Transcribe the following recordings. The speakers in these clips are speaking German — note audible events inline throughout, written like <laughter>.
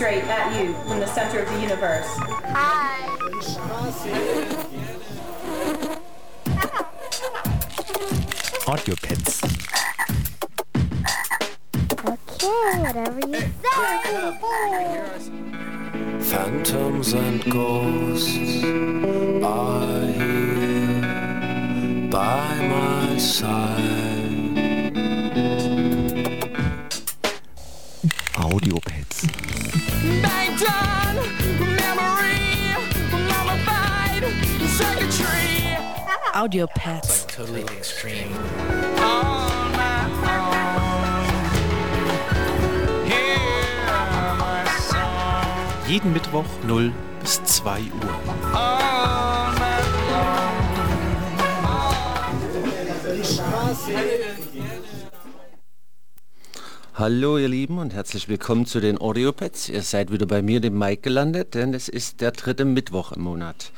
Straight at you from the center of the universe. Totally extreme. Jeden Mittwoch 0 bis 2 Uhr. Hallo ihr Lieben und herzlich willkommen zu den Audiopads. Ihr seid wieder bei mir, dem Mike, gelandet, denn es ist der dritte Mittwoch im Monat.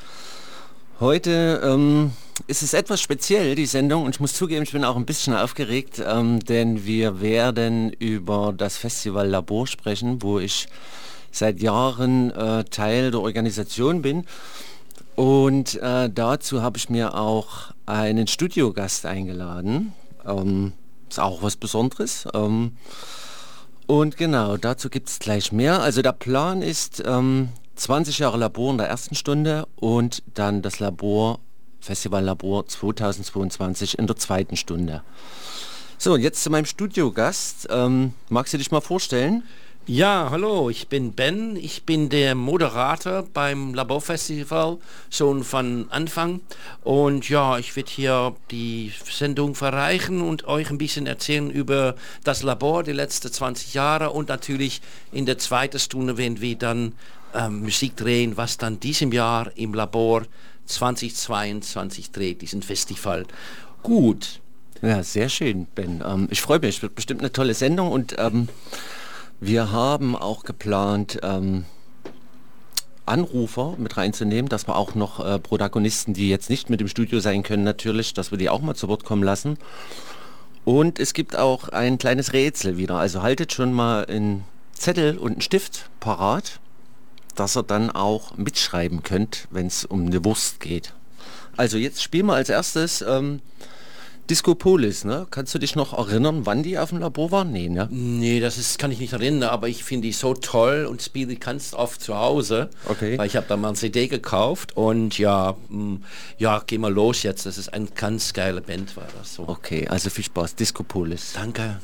Heute ähm, ist es etwas speziell, die Sendung, und ich muss zugeben, ich bin auch ein bisschen aufgeregt, ähm, denn wir werden über das Festival Labor sprechen, wo ich seit Jahren äh, Teil der Organisation bin. Und äh, dazu habe ich mir auch einen Studiogast eingeladen. Ähm, ist auch was Besonderes. Ähm, und genau, dazu gibt es gleich mehr. Also der Plan ist ähm, 20 Jahre Labor in der ersten Stunde und dann das Labor, Festival Labor 2022 in der zweiten Stunde. So, jetzt zu meinem Studiogast. Ähm, magst du dich mal vorstellen? Ja, hallo, ich bin Ben. Ich bin der Moderator beim Laborfestival schon von Anfang. Und ja, ich werde hier die Sendung verreichen und euch ein bisschen erzählen über das Labor die letzten 20 Jahre und natürlich in der zweiten Stunde werden wir dann ähm, Musik drehen, was dann diesem Jahr im Labor 2022 dreht, diesen Festival. Gut, Ja, sehr schön, Ben. Ähm, ich freue mich, wird bestimmt eine tolle Sendung und ähm, wir haben auch geplant, ähm, Anrufer mit reinzunehmen, dass wir auch noch äh, Protagonisten, die jetzt nicht mit im Studio sein können, natürlich, dass wir die auch mal zu Wort kommen lassen. Und es gibt auch ein kleines Rätsel wieder. Also haltet schon mal einen Zettel und einen Stift parat, dass ihr dann auch mitschreiben könnt, wenn es um eine Wurst geht. Also jetzt spielen wir als erstes ähm, Discopolis, ne? Kannst du dich noch erinnern, wann die auf dem Labor waren? Nee, ne? Nee, das ist, kann ich nicht erinnern, aber ich finde die so toll und spiele die ganz oft zu Hause. Okay. Weil ich habe da mal ein CD gekauft und ja, mh, ja, geh mal los jetzt. Das ist ein ganz geile Band, war das so. Okay, also viel Spaß. Discopolis. Danke.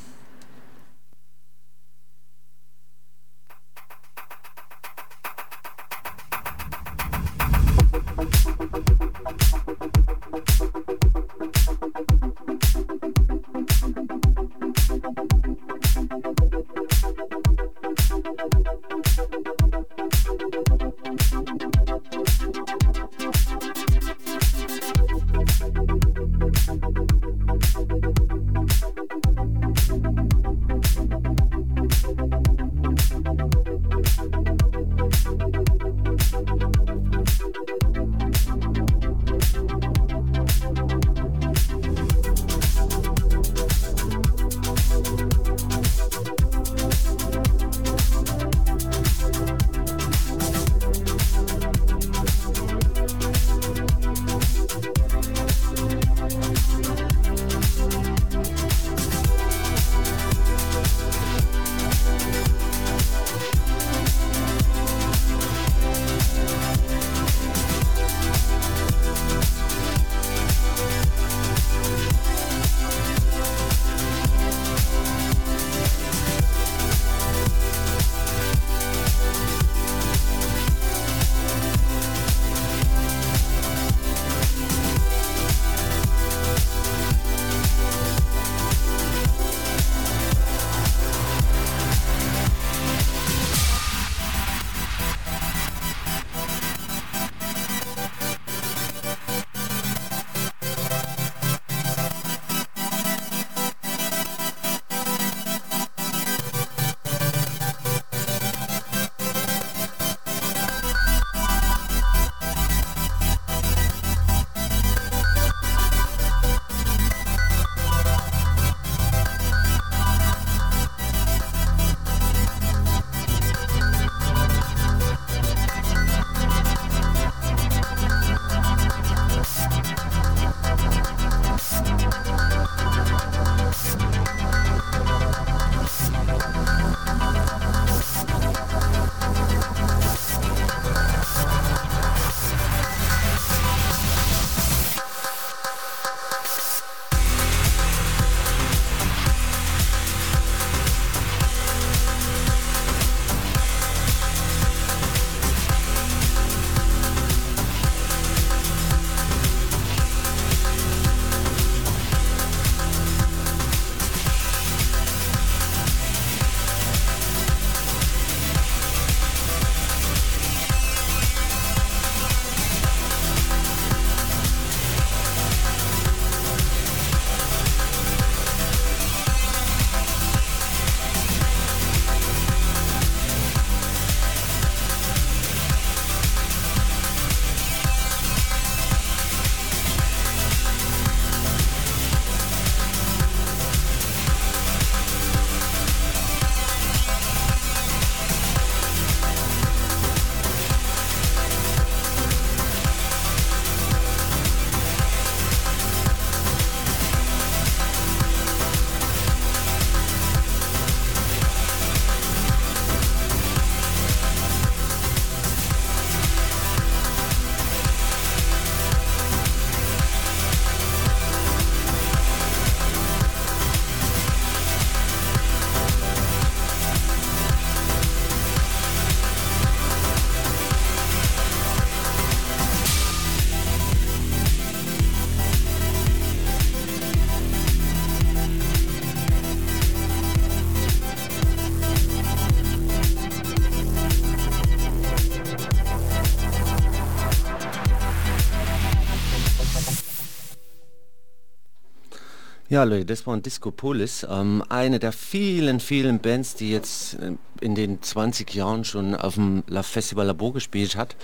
Ja, Leute, das war ein Disco Polis, ähm, eine der vielen, vielen Bands, die jetzt äh, in den 20 Jahren schon auf dem La Festival Labor gespielt hat.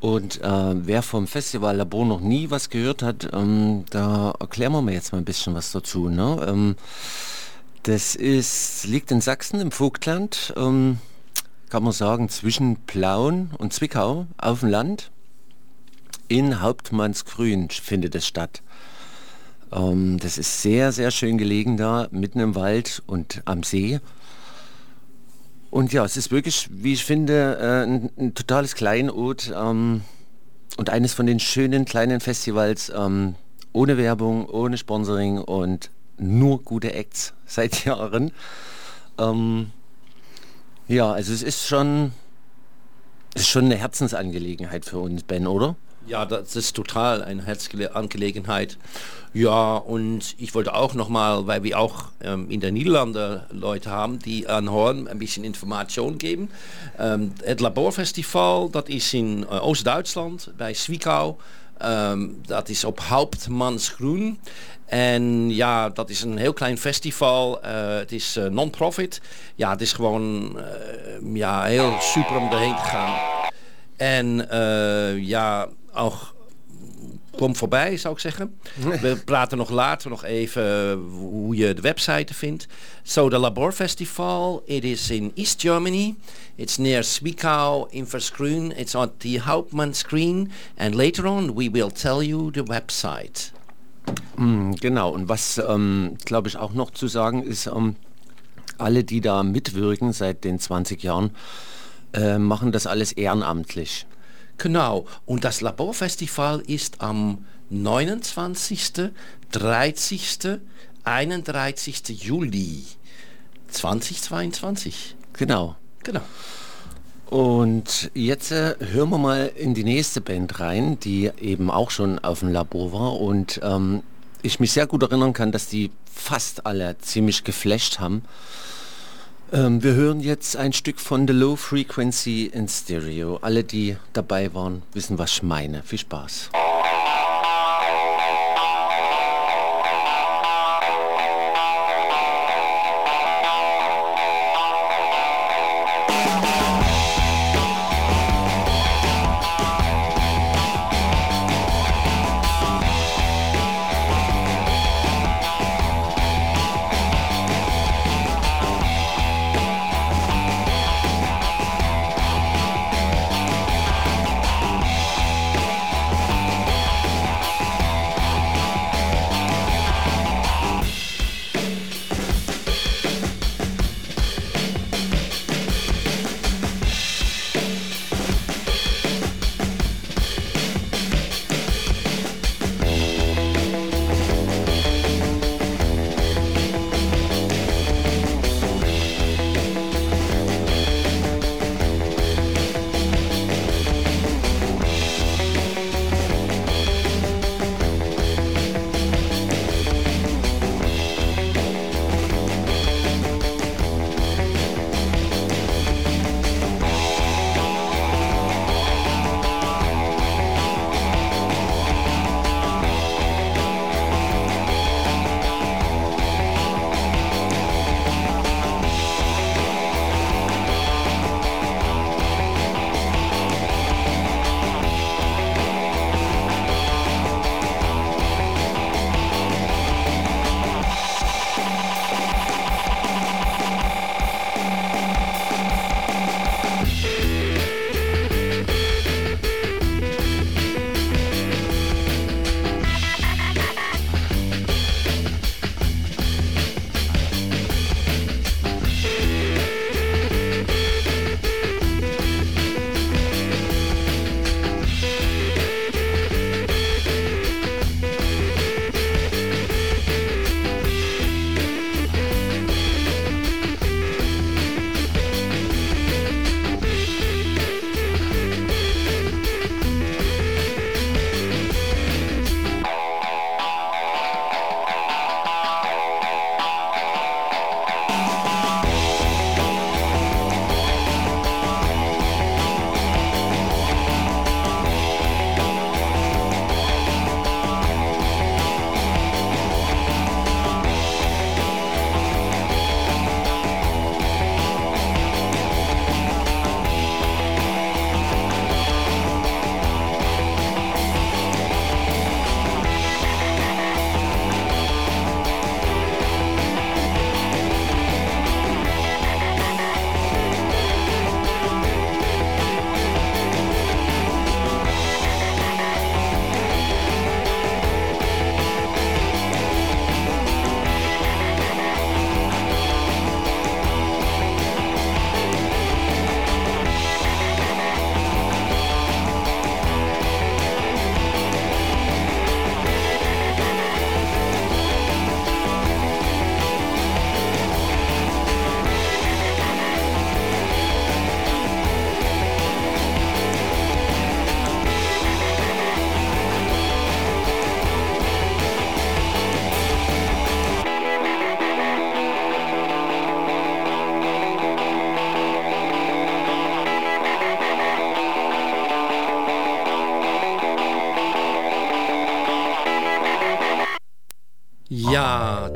Und äh, wer vom Festival Labor noch nie was gehört hat, ähm, da erklären wir mal jetzt mal ein bisschen was dazu. Ne? Ähm, das ist, liegt in Sachsen im Vogtland, ähm, kann man sagen, zwischen Plauen und Zwickau auf dem Land. In Hauptmannsgrün findet es statt. Ähm, das ist sehr, sehr schön gelegen da, mitten im Wald und am See. Und ja, es ist wirklich, wie ich finde, äh, ein, ein, totales Kleinod ähm, und eines von den schönen kleinen Festivals ähm, ohne Werbung, ohne Sponsoring und nur gute Acts <laughs> seit Jahren. Ähm, ja, also es ist schon, es ist schon eine Herzensangelegenheit für uns, Ben, oder? Ja, das ist total eine Herzangelegenheit. Ja, und ich wollte auch nochmal, weil wir auch ähm, in der Niederlande Leute haben, die an Horn ein bisschen Information geben. Ähm, das Laborfestival, das ist in äh, Oost-Duitsland, bei Zwickau. Um, dat is op Hauptmannsgroen. En ja, dat is een heel klein festival. Uh, het is uh, non-profit. Ja, het is gewoon uh, ja, heel super om erheen te gaan. En ja, auch kom voorbij, zou ik zeggen. <laughs> We praten nog later nog even hoe je de website vindt. So, the Labor Festival, it is in East Germany. It's near Zwickau in Verschrün. It's on the Hauptmann screen. And later on, we will tell you the website. Mm, genau, und was, ähm, glaube ich, auch noch zu sagen ist, ähm, alle, die da mitwirken seit den 20 Jahren, äh, machen das alles ehrenamtlich. Genau. Und das Laborfestival ist am 29., 30., 31. Juli 2022. Genau. Genau. Und jetzt äh, hören wir mal in die nächste Band rein, die eben auch schon auf dem Labor war und ähm, ich mich sehr gut erinnern kann, dass die fast alle ziemlich geflasht haben. Ähm, wir hören jetzt ein Stück von The Low Frequency in Stereo. Alle, die dabei waren, wissen, was ich meine. Viel Spaß.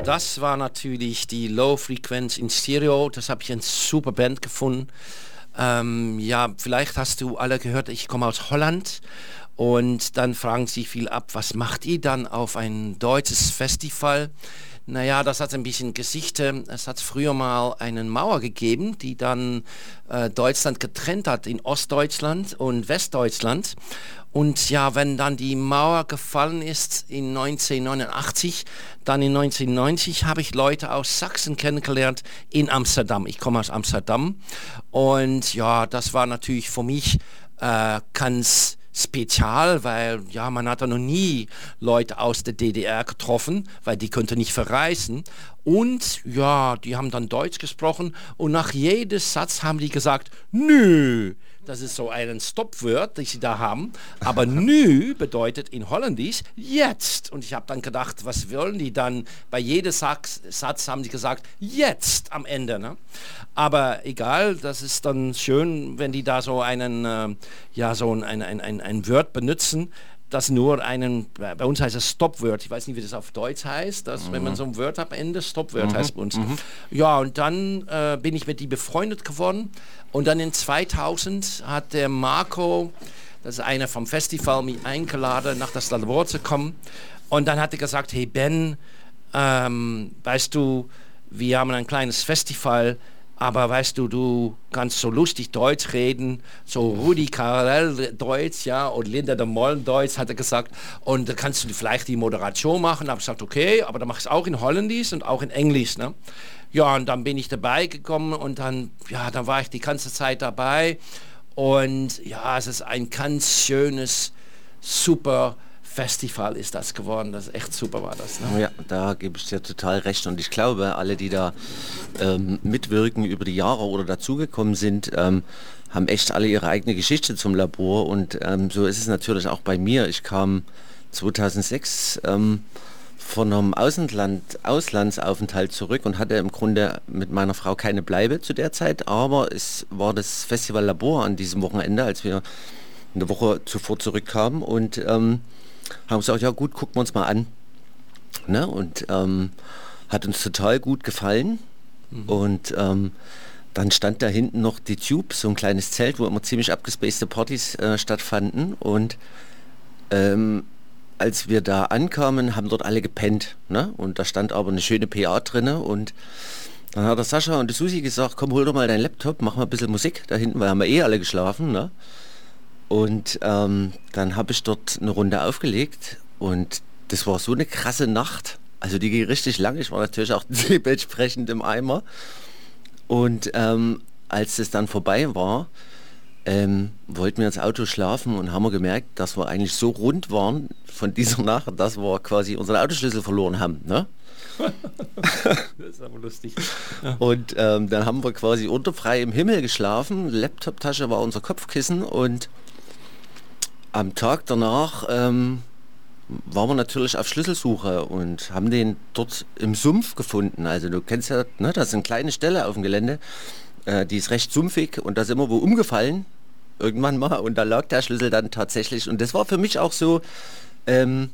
Das war natürlich die Low Frequenz in Stereo. Das habe ich eine super Band gefunden. Ähm, ja, vielleicht hast du alle gehört, ich komme aus Holland und dann fragen sie viel ab, was macht ihr dann auf ein deutsches Festival? Naja, das hat ein bisschen Geschichte. Es hat früher mal eine Mauer gegeben, die dann äh, Deutschland getrennt hat in Ostdeutschland und Westdeutschland. Und ja, wenn dann die Mauer gefallen ist in 1989, dann in 1990 habe ich Leute aus Sachsen kennengelernt in Amsterdam. Ich komme aus Amsterdam. Und ja, das war natürlich für mich äh, ganz spezial, weil ja, man hat noch nie Leute aus der DDR getroffen, weil die könnte nicht verreisen. Und ja, die haben dann Deutsch gesprochen und nach jedem Satz haben die gesagt, nö, das ist so ein Stopwort, das sie da haben. Aber <laughs> nü bedeutet in Holländisch jetzt. Und ich habe dann gedacht, was wollen die dann? Bei jedem Satz, Satz haben sie gesagt, jetzt am Ende. Ne? Aber egal, das ist dann schön, wenn die da so einen, äh, ja, so ein, ein, ein, ein Wort benutzen das nur einen, bei uns heißt es Stopword, ich weiß nicht, wie das auf Deutsch heißt, dass mhm. wenn man mhm. so ein Wort am Ende, Stopword mhm. heißt bei uns. Mhm. Ja, und dann äh, bin ich mit die befreundet geworden und dann in 2000 hat der Marco, das ist einer vom Festival, mich eingeladen, nach das Labor zu kommen und dann hat er gesagt, hey Ben, ähm, weißt du, wir haben ein kleines Festival, aber weißt du, du kannst so lustig Deutsch reden, so Rudi Carell Deutsch, ja, und Linda de Mollen Deutsch, hat er gesagt. Und da kannst du vielleicht die Moderation machen. Habe ich gesagt, okay, aber dann mach ich es auch in Holländisch und auch in Englisch. Ne? Ja, und dann bin ich dabei gekommen und dann, ja, dann war ich die ganze Zeit dabei. Und ja, es ist ein ganz schönes, super Festival ist das geworden. Das ist echt super war das. Ne? Ja, da gebe ich dir total recht. Und ich glaube, alle, die da ähm, mitwirken über die Jahre oder dazugekommen sind, ähm, haben echt alle ihre eigene Geschichte zum Labor. Und ähm, so ist es natürlich auch bei mir. Ich kam 2006 ähm, von einem Außenland, Auslandsaufenthalt zurück und hatte im Grunde mit meiner Frau keine Bleibe zu der Zeit. Aber es war das Festival Labor an diesem Wochenende, als wir eine Woche zuvor zurückkamen. Und ähm, haben gesagt, ja gut, gucken wir uns mal an. Ne? Und ähm, hat uns total gut gefallen. Mhm. Und ähm, dann stand da hinten noch die Tube, so ein kleines Zelt, wo immer ziemlich abgespacede Partys äh, stattfanden. Und ähm, als wir da ankamen, haben dort alle gepennt. Ne? Und da stand aber eine schöne PA drinne und dann hat der Sascha und die Susi gesagt, komm, hol doch mal deinen Laptop, mach mal ein bisschen Musik da hinten, weil haben wir eh alle geschlafen. Ne? Und ähm, dann habe ich dort eine Runde aufgelegt und das war so eine krasse Nacht. Also die ging richtig lang. Ich war natürlich auch <laughs> dementsprechend im Eimer. Und ähm, als es dann vorbei war, ähm, wollten wir ins Auto schlafen und haben wir gemerkt, dass wir eigentlich so rund waren von dieser <laughs> Nacht, dass wir quasi unseren Autoschlüssel verloren haben. Ne? <laughs> das ist aber lustig. Ja. Und ähm, dann haben wir quasi unter freiem Himmel geschlafen. Laptoptasche war unser Kopfkissen und am Tag danach ähm, waren wir natürlich auf Schlüsselsuche und haben den dort im Sumpf gefunden. Also du kennst ja, ne, das ist eine kleine Stelle auf dem Gelände, äh, die ist recht sumpfig und da sind wir wo umgefallen, irgendwann mal, und da lag der Schlüssel dann tatsächlich. Und das war für mich auch so ähm,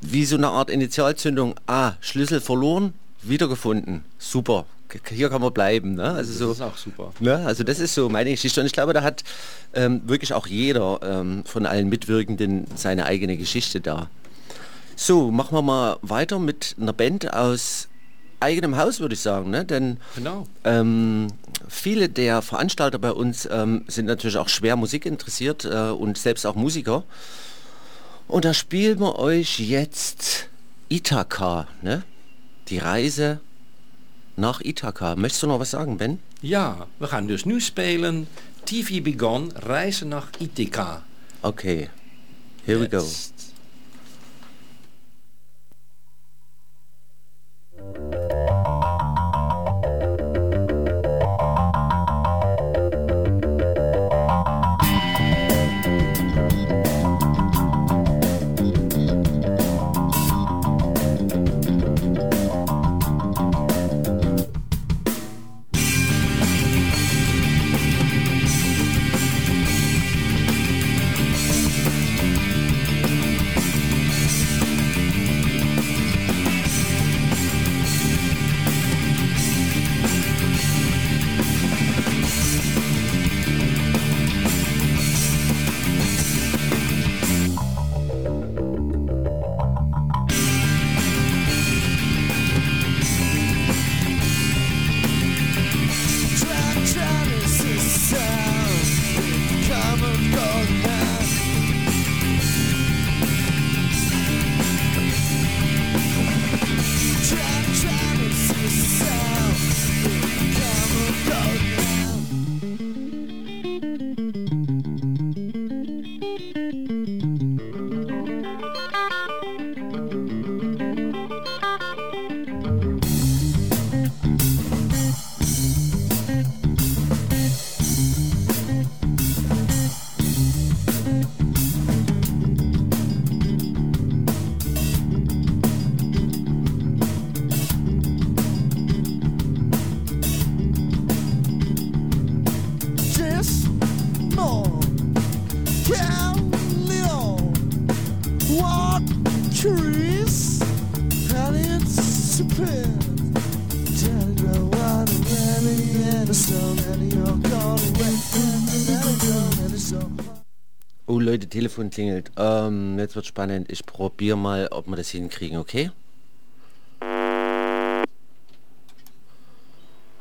wie so eine Art Initialzündung. Ah, Schlüssel verloren, wiedergefunden. Super, hier kann man bleiben. Ne? Also das so, ist auch super. Ne? Also das ist so meine Geschichte und ich glaube, da hat ähm, wirklich auch jeder ähm, von allen Mitwirkenden seine eigene Geschichte da. So, machen wir mal weiter mit einer Band aus eigenem Haus, würde ich sagen. Ne? Denn genau. ähm, viele der Veranstalter bei uns ähm, sind natürlich auch schwer Musik interessiert äh, und selbst auch Musiker. Und da spielen wir euch jetzt Ithaka, ne? die Reise nach Ithaka. Möchtest du noch was sagen, Ben? Ja, we gaan dus nu spelen TV Begon, Reizen nach Ithaka. Okay, here we go. Telefon klingelt. Ähm, jetzt wird spannend. Ich probiere mal, ob wir das hinkriegen, okay?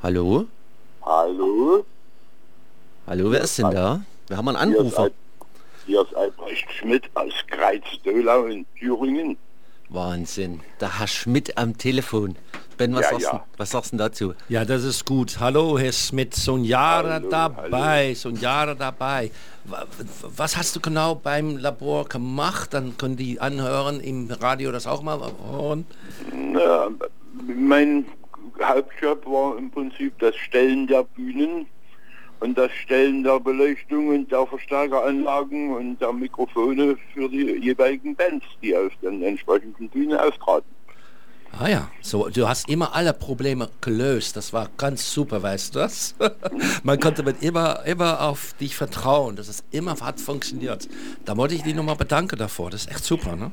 Hallo? Hallo? Hallo, wer ist denn da? Wir haben einen Anrufer. Hier ist Albrecht Schmidt aus Kreiz-Dölau in Thüringen. Wahnsinn. Der Herr Schmidt am Telefon. Ben, was, Ja, sagst, ja. Du, was sagst du denn dazu? Ja, das ist gut. Hallo, Herr Schmidt, so ein Jahre Hallo, dabei, so ein Jahre dabei. Wa- Was hast du genau beim Labor gemacht? Dann können die anhören, im Radio das auch mal hören. Na, mein Hauptjob war im Prinzip das Stellen der Bühnen und das Stellen der Beleuchtung und der Verstärkeranlagen und der Mikrofone für die jeweiligen Bands, die auf den entsprechenden Bühnen auftraten. Ah ja, so, du hast immer alle Probleme gelöst. Das war ganz super, weißt du das? <laughs> Man konnte mit immer, immer auf dich vertrauen. dass es immer hat funktioniert. Da wollte ich dich nochmal bedanken davor. Das ist echt super, ne?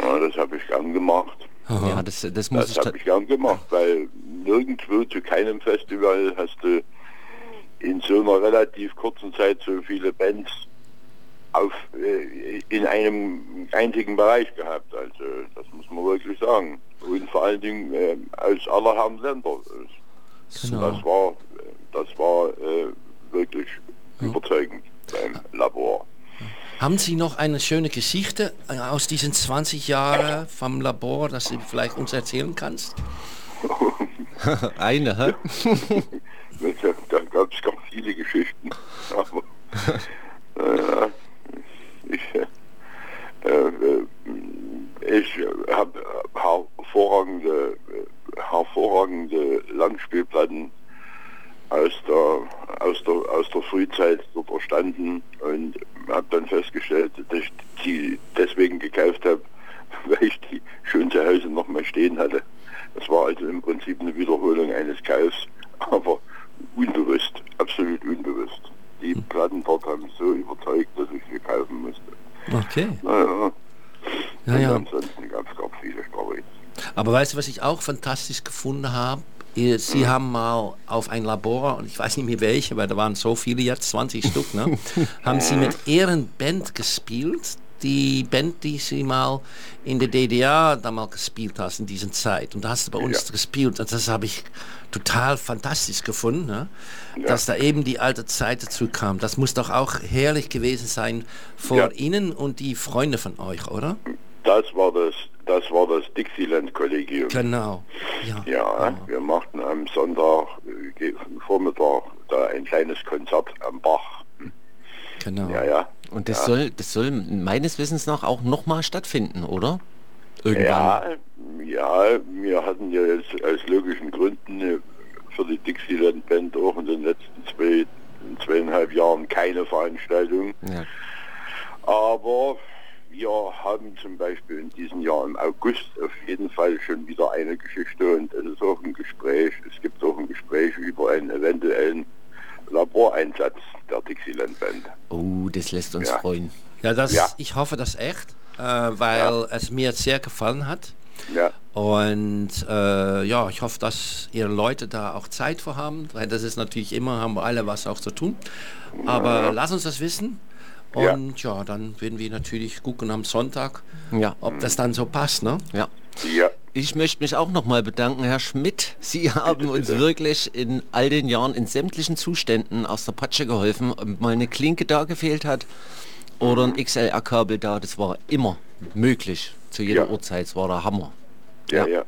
Ja, das habe ich gern gemacht. Ja, das, das muss Das ich... habe ich gern gemacht, weil nirgendwo zu keinem Festival hast du in so einer relativ kurzen Zeit so viele Bands auf, äh, in einem einzigen Bereich gehabt. Also das muss man wirklich sagen. Und vor allen Dingen äh, aus aller Herren Länder. Genau. Das war, das war äh, wirklich überzeugend beim Labor. Haben Sie noch eine schöne Geschichte äh, aus diesen 20 Jahren vom Labor, dass du vielleicht uns erzählen kannst? <laughs> Eine, hä? <laughs> Da, da gab es ganz viele Geschichten. Aber <laughs> äh, ich, äh, äh, ich habe hervorragende, äh, hervorragende Langspielplatten aus der, aus der, aus der Frühzeit dort erstanden und habe dann festgestellt, dass ich die deswegen gekauft habe, weil ich die schon zu Hause noch mal stehen hatte. Das war also im Prinzip eine Wiederholung eines Kaufs, aber unbewusst, absolut unbewusst. Die Platten dort haben mich so überzeugt, dass ich sie kaufen musste. Okay. Naja, Ja, und ja. ansonsten gab es gar viele Storys. Aber weißt du, was ich auch fantastisch gefunden habe? Sie haben mal auf ein Labor, und ich weiß nicht mehr welche, weil da waren so viele jetzt, 20 Stück, ne? <laughs> haben Sie mit Ihren Band gespielt, die Band, die Sie mal in der DDR da mal gespielt hast in dieser Zeit. Und da hast du bei uns Ja. gespielt und das habe ich total fantastisch gefunden, ne? dass da eben die alte Zeit dazu kam. Das muss doch auch herrlich gewesen sein vor Ja. Ihnen und die Freunde von euch, oder? Das war das, das war das Dixieland-Kollegium. Genau. Ja. Ja, wir machten am Sonntag äh, Vormittag da ein kleines Konzert am Bach. Genau. Ja, ja. Und das soll, das soll meines Wissens nach auch nochmal stattfinden, oder? Irgendwann. Ja, ja, wir hatten ja jetzt aus logischen Gründen äh, für die Dixieland Band auch in den letzten zwei, zweieinhalb Jahren keine Veranstaltung. Ja. Aber wir haben zum Beispiel in diesem Jahr im August auf jeden Fall schon wieder eine Geschichte und es ist auch ein Gespräch, es gibt auch ein Gespräch über einen eventuellen Laboreinsatz der Dixieland Band. Oh, das lässt uns Ja. freuen. Ja, das, Ja. ich hoffe das echt, äh, weil es mir sehr gefallen hat. Ja, Und äh, ja, ich hoffe, dass ihre Leute da auch Zeit für haben, weil das ist natürlich immer, haben wir alle was auch zu tun. Aber lass uns das wissen. Ja. Und ja, dann werden wir natürlich gucken am Sonntag, Ja. ob das dann so passt, ne? Ja. ja, Ich möchte mich auch nochmal bedanken, Herr Schmidt. Sie haben uns bitte. wirklich in all den Jahren in sämtlichen Zuständen aus der Patsche geholfen. Ob mal eine Klinke da gefehlt hat oder ein XLR-Kabel da, das war immer möglich. Zu jeder Ja. Uhrzeit, es war der Hammer. ja, Ja. ja.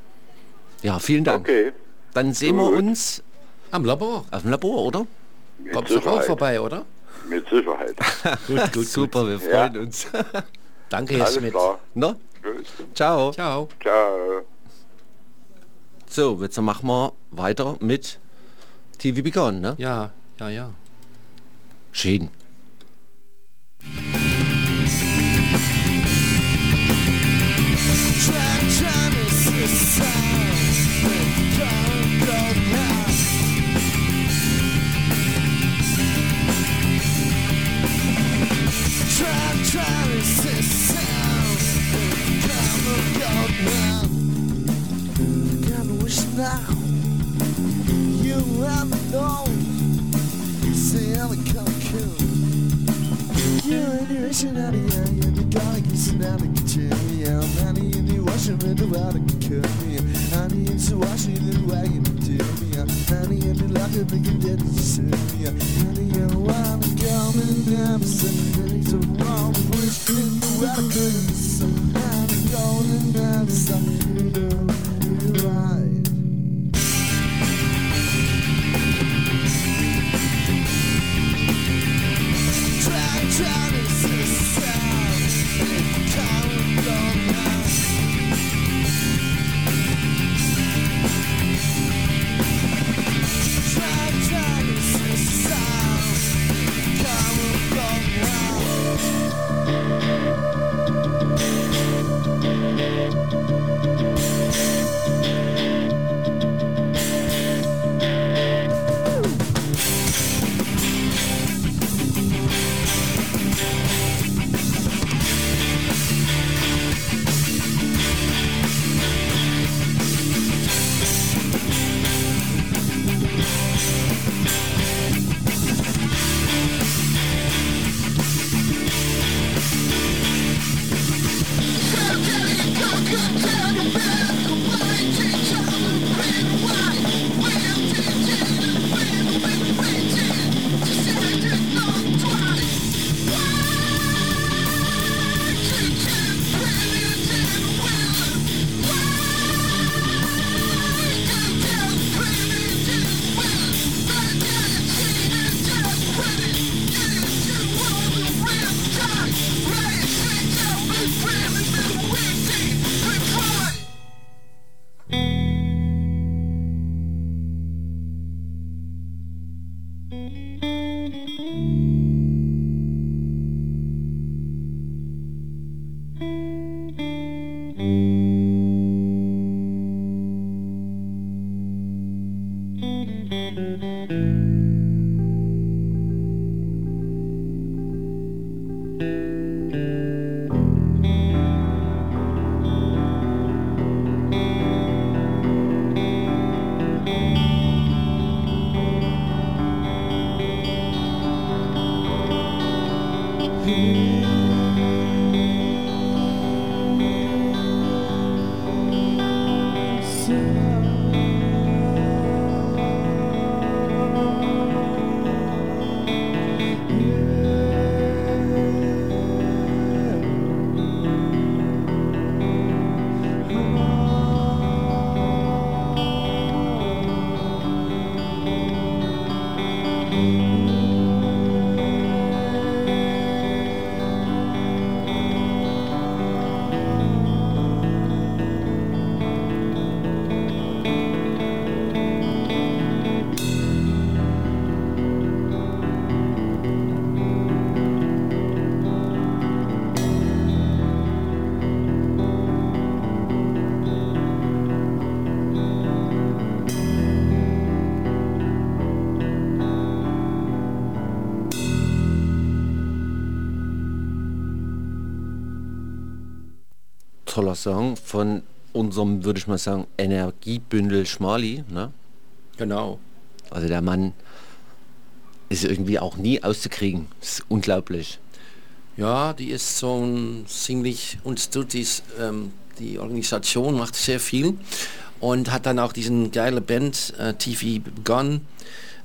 Ja, vielen Dank. Okay, Dann sehen wir Gut. uns Am Labor. auf dem Labor, oder? Kommst du auch vorbei, oder? Mit Sicherheit. <laughs> Gut, gut, Super, wir Ja. freuen uns. <laughs> Danke, Herr Alles Schmidt. klar. Gut. ciao. Ciao. Ciao. So, jetzt machen wir weiter mit TV Begun, ne? Ja, ja, ja. Schön. Kinda wish now. You have no say I'm a color cool. You're in your action out of yeah, and the guy can sit down and get you. Yeah, I'm in the washing in the water can kill me. Honey, it's a washing in the wagon to do me. Honey, in the lock of the dead to serve me. Honey, I wanna go and dance. And it's a wrong wish in the water can Honey, go and dance. You know, you're right. Try, Song von unserem, würde ich mal sagen, Energiebündel Schmali. Ne? Genau. Also der Mann ist irgendwie auch nie auszukriegen. Das ist unglaublich. Ja, die ist so ein ziemlich uns tut dies, ähm, die Organisation macht sehr viel und hat dann auch diesen geile Band äh, TV begonnen,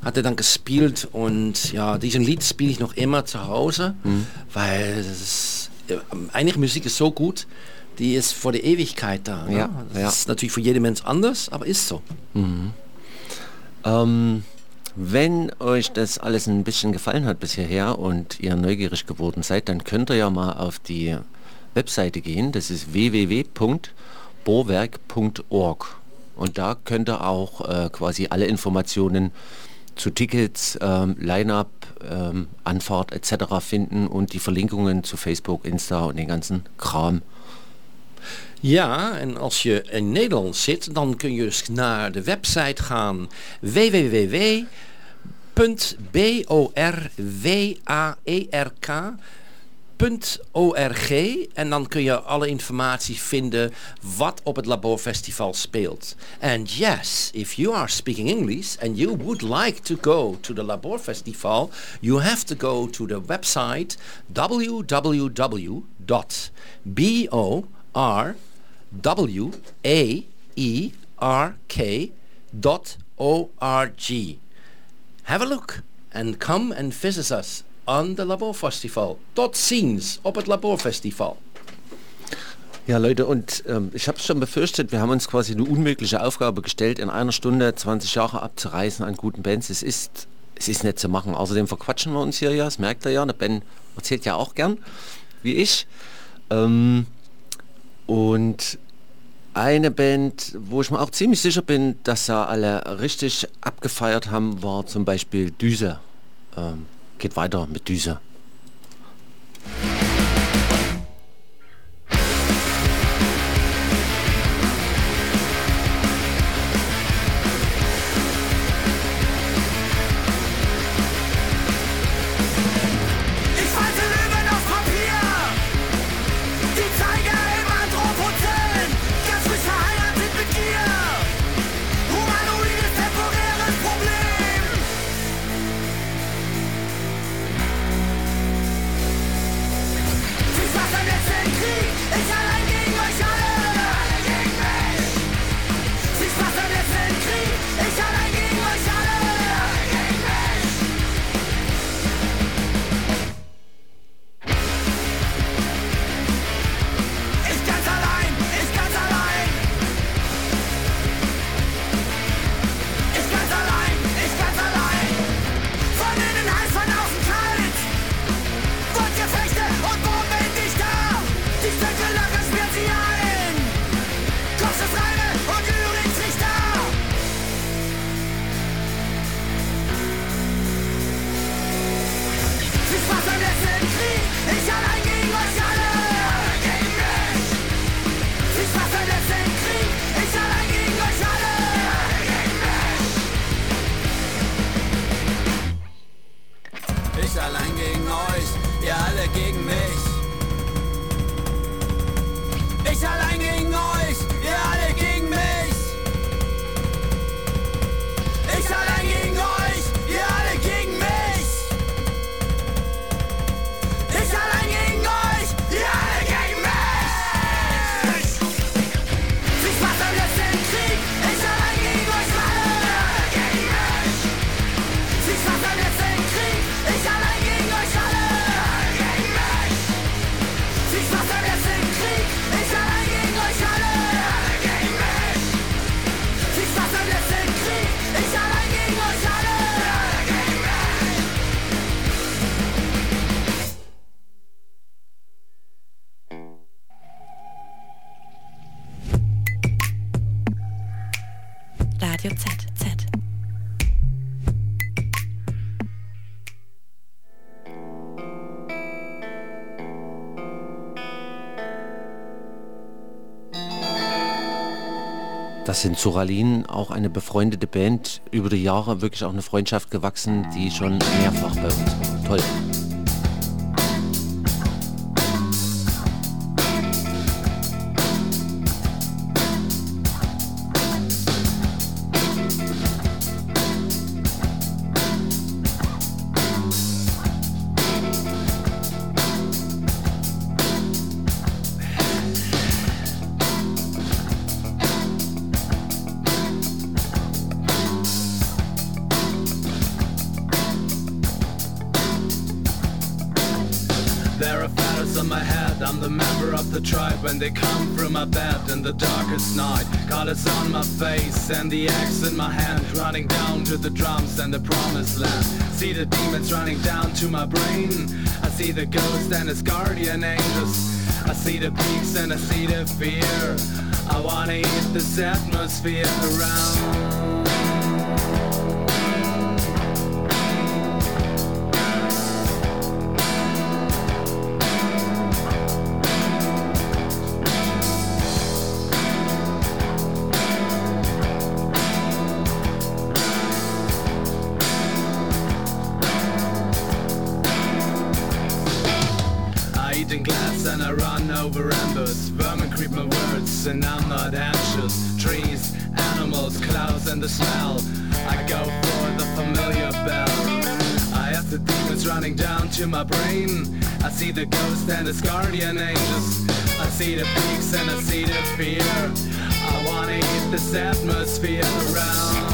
hat er dann gespielt und ja, diesen Lied spiele ich noch immer zu Hause, weil es ist, äh, einige Musik ist so gut, die ist vor der Ewigkeit da. ne? Ja, das ja. ist natürlich für jeden Mensch anders, aber ist so. Ähm, wenn euch das alles ein bisschen gefallen hat bis hierher und ihr neugierig geworden seid, dann könnt ihr ja mal auf die Webseite gehen. Das ist www.bohrwerk.org. Und da könnt ihr auch äh, quasi alle Informationen zu Tickets, ähm, Line-up, ähm, Anfahrt etc. finden und die Verlinkungen zu Facebook, Insta und den ganzen Kram. Ja, en als je in Nederland zit, dan kun je dus naar de website gaan .org en dan kun je alle informatie vinden wat op het Laborfestival speelt. And yes, if you are speaking English and you would like to go to the Laborfestival, you have to go to the website www.borwaerk.org. Have a look and come and visit us on the Laborfestival. Tot ziens op het Laborfestival. Ja, Leute, und ähm, ich habe es schon befürchtet, wir haben uns quasi eine unmögliche Aufgabe gestellt, in einer Stunde 20 Jahre abzureißen an guten Bands. Es ist, es ist nicht zu machen. Außerdem verquatschen wir uns hier ja, das merkt ihr ja. Der Ben erzählt ja auch gern, wie ich. Ähm, und eine Band, wo ich mir auch ziemlich sicher bin, dass sie alle richtig abgefeiert haben, war zum Beispiel Düse. Ähm, geht weiter mit Düse. Das sind Suralin, auch eine befreundete Band, über die Jahre wirklich auch eine Freundschaft gewachsen, die schon mehrfach bei uns war. Toll. And the axe in my hand Running down to the drums and the promised land. See the demons running down to my brain. I see the ghost and its guardian angels. I see the peaks and I see the fear. I wanna eat this atmosphere around see the ghost and its guardian angels. I see the peaks and I see the fear. I wanna hit this atmosphere around.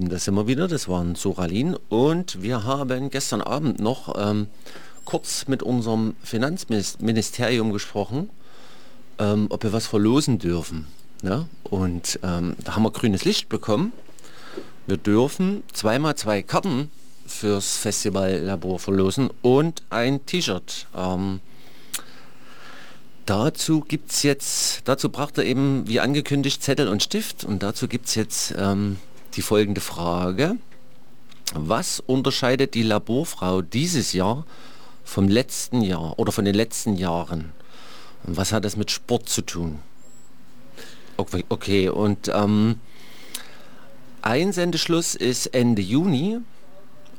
Lieben, das wir wieder. Das waren Soralin und wir haben gestern Abend noch ähm, kurz mit unserem Finanzministerium gesprochen, ähm, ob wir was verlosen dürfen. Ne? Und ähm, da haben wir grünes Licht bekommen. Wir dürfen zweimal zwei Karten fürs Festival Labor verlosen und ein T-Shirt. Ähm, dazu gibt es jetzt, dazu braucht er eben, wie angekündigt, Zettel und Stift und dazu gibt es jetzt ähm, die folgende Frage. Was unterscheidet die Laborfrau dieses Jahr vom letzten Jahr oder von den letzten Jahren? Und was hat das mit Sport zu tun? Okay, okay und ähm, Einsendeschluss ist Ende Juni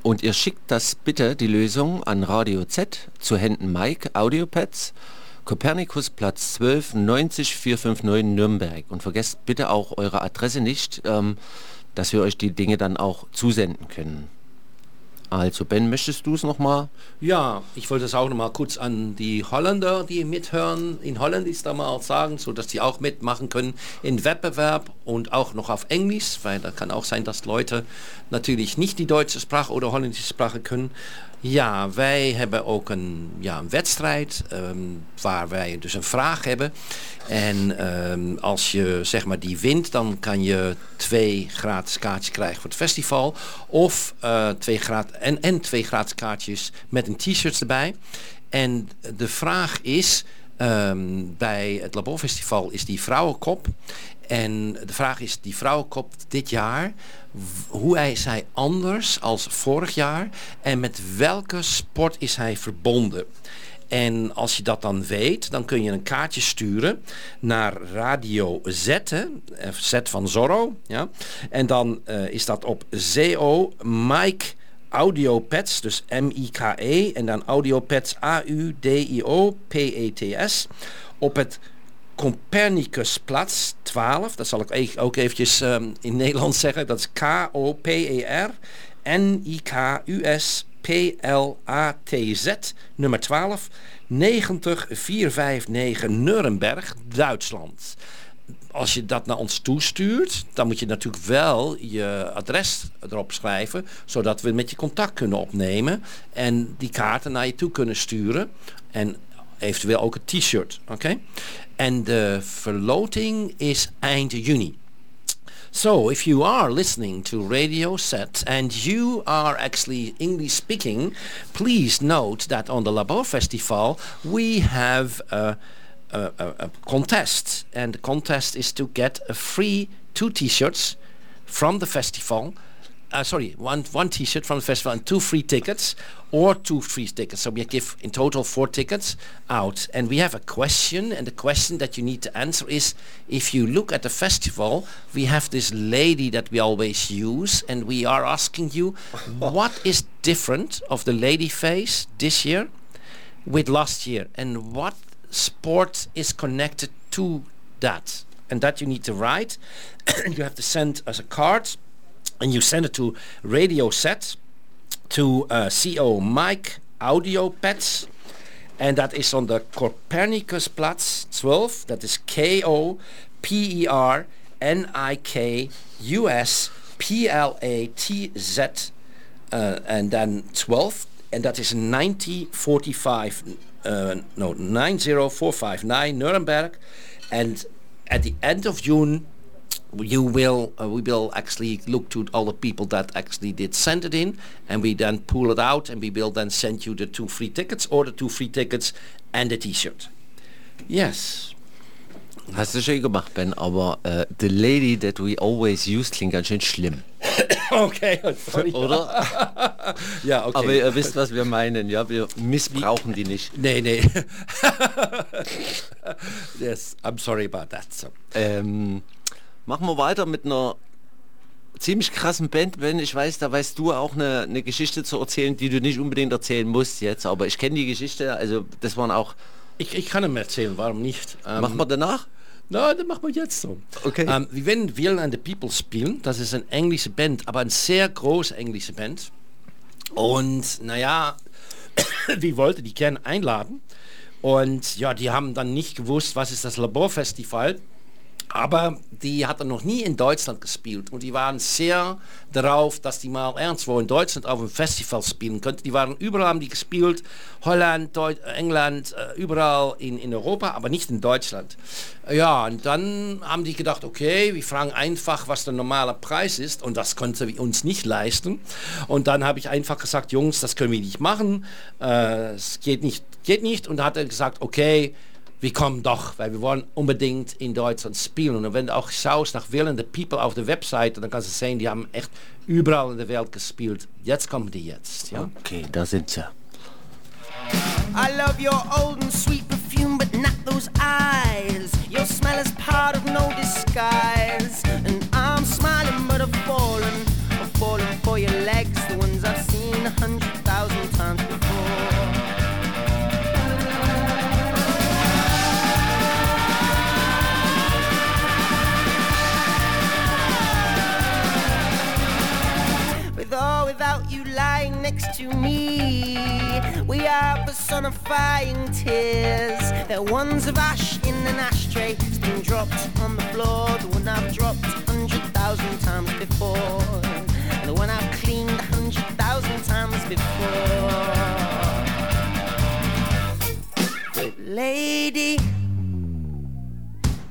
und ihr schickt das bitte, die Lösung, an Radio Z zu Händen Mike Audiopads, Kopernikus Platz 12 90 459 Nürnberg. Und vergesst bitte auch eure Adresse nicht, ähm, dass wir euch die Dinge dann auch zusenden können. Also Ben, möchtest du es nochmal? Ja, ich wollte es auch noch mal kurz an die Holländer, die mithören, in Holländisch da mal sagen, so dass die auch mitmachen können in Wettbewerb und auch noch auf Englisch, weil da kann auch sein, dass Leute natürlich nicht die deutsche Sprache oder holländische Sprache können. Ja, wij hebben ook een, ja, een wedstrijd um, waar wij dus een vraag hebben. En um, als je zeg maar die wint, dan kan je twee gratis kaartjes krijgen voor het festival. Of uh, twee gratis, en, en twee gratis kaartjes met een t-shirt erbij. En de vraag is, um, bij het Laborfestival is die vrouwenkop. En de vraag is, die vrouwenkop dit jaar, hoe is hij anders als vorig jaar en met welke sport is hij verbonden? En als je dat dan weet, dan kun je een kaartje sturen naar Radio Z, Z van Zorro. Ja? En dan uh, is dat op CO Mike Audiopads, dus M-I-K-E, en dan Audiopads A-U-D-I-O-P-E-T-S, op het Copernicusplatz 12. Dat zal ik e- ook eventjes ehm, in Nederlands zeggen. Dat is K-O-P-E-R N-I-K-U-S-P-L-A-T-Z nummer 12 90459 Nuremberg, Duitsland als je dat naar ons toestuurt, dan moet je natuurlijk wel je adres erop schrijven, zodat we met je contact kunnen opnemen en die kaarten naar je toe kunnen sturen. En eventueel ook een t-shirt. Oké? En de verloting is eind juni. So, if you are listening to Radio Set and you are actually English speaking, please note that on the Labor Festival we have a, a, a contest. And the contest is to get a free two t-shirts from the festival. Uh, sorry, one, one t-shirt from the festival and two free tickets or two free tickets. So we give in total four tickets out. And we have a question, and the question that you need to answer is, if you look at the festival, we have this lady that we always use, and we are asking you, <laughs> what is different of the lady face this year with last year, and what sport is connected to that? And that you need to write. <coughs> you have to send us a card, and you send it to Radio Set to uh, CO Mike Audio Pads. En dat is on de Copernicusplatz 12. Dat is K-O-P-E-R-N-I-K-U-S-P-L-A-T-Z. Uh, en dan 12. En dat is 1945. Uh, no, 90459 Nuremberg. And at the end of June, you will uh, we will actually look to all the people that actually did send it in and we then pull it out and we will then send you the two free tickets or the two free tickets and the t-shirt yes Hast du schön gemacht, Ben, aber äh, The Lady That We Always Use klingt ganz schön schlimm. <coughs> okay <laughs> sorry. Oder? <laughs> ja okay Aber ihr wisst, was wir meinen, ja? Wir missbrauchen die nicht. nee nee <laughs> yes I'm sorry about that so Ähm, machen wir weiter mit einer ziemlich krassen Band, Ben. Ich weiß, da weißt du auch eine, eine Geschichte zu erzählen, die du nicht unbedingt erzählen musst jetzt, aber ich kenne die Geschichte, also das waren auch... ich, ich kann ihm erzählen warum nicht ähm, machen wir danach? Na, dann machen wir jetzt so. Okay. Ähm, wir werden Will and the People spielen. Das ist eine englische Band, aber eine sehr große englische Band. Und naja, <coughs> wir wollten die gerne einladen. Und ja, die haben dann nicht gewusst, was ist das Laborfestival. Aber die hatten noch nie in Deutschland gespielt und die waren sehr darauf, dass die mal irgendwo in Deutschland auf einem Festival spielen könnten. Die waren überall haben die gespielt, Holland, Deut England, äh, überall in, in Europa, aber nicht in Deutschland. Ja, und dann haben die gedacht, okay, wir fragen einfach, was der normale Preis ist und das konnten wir uns nicht leisten. Und dann habe ich einfach gesagt, Jungs, das können wir nicht machen, äh, es geht nicht, geht nicht. Und hat er gesagt, okay, wir kommen doch, weil wir wollen unbedingt in Deutschland spielen. Und wenn du auch schaust nach Will and the People auf der Webseite, dann kannst du sehen, die haben echt überall in der Welt gespielt. Jetzt kommen die jetzt. Ja? Okay, da sind sie. I love your old and sweet perfume, but not those eyes. Your smell is part of no disguise. And I'm smiling, but I've fallen. I've fallen for your legs, the ones I've seen a hundred next to me, we are personifying tears. They're ones of ash in an ashtray. It's been dropped on the floor, the one I've dropped a hundred thousand times before. The one I've cleaned a hundred thousand times before. But lady,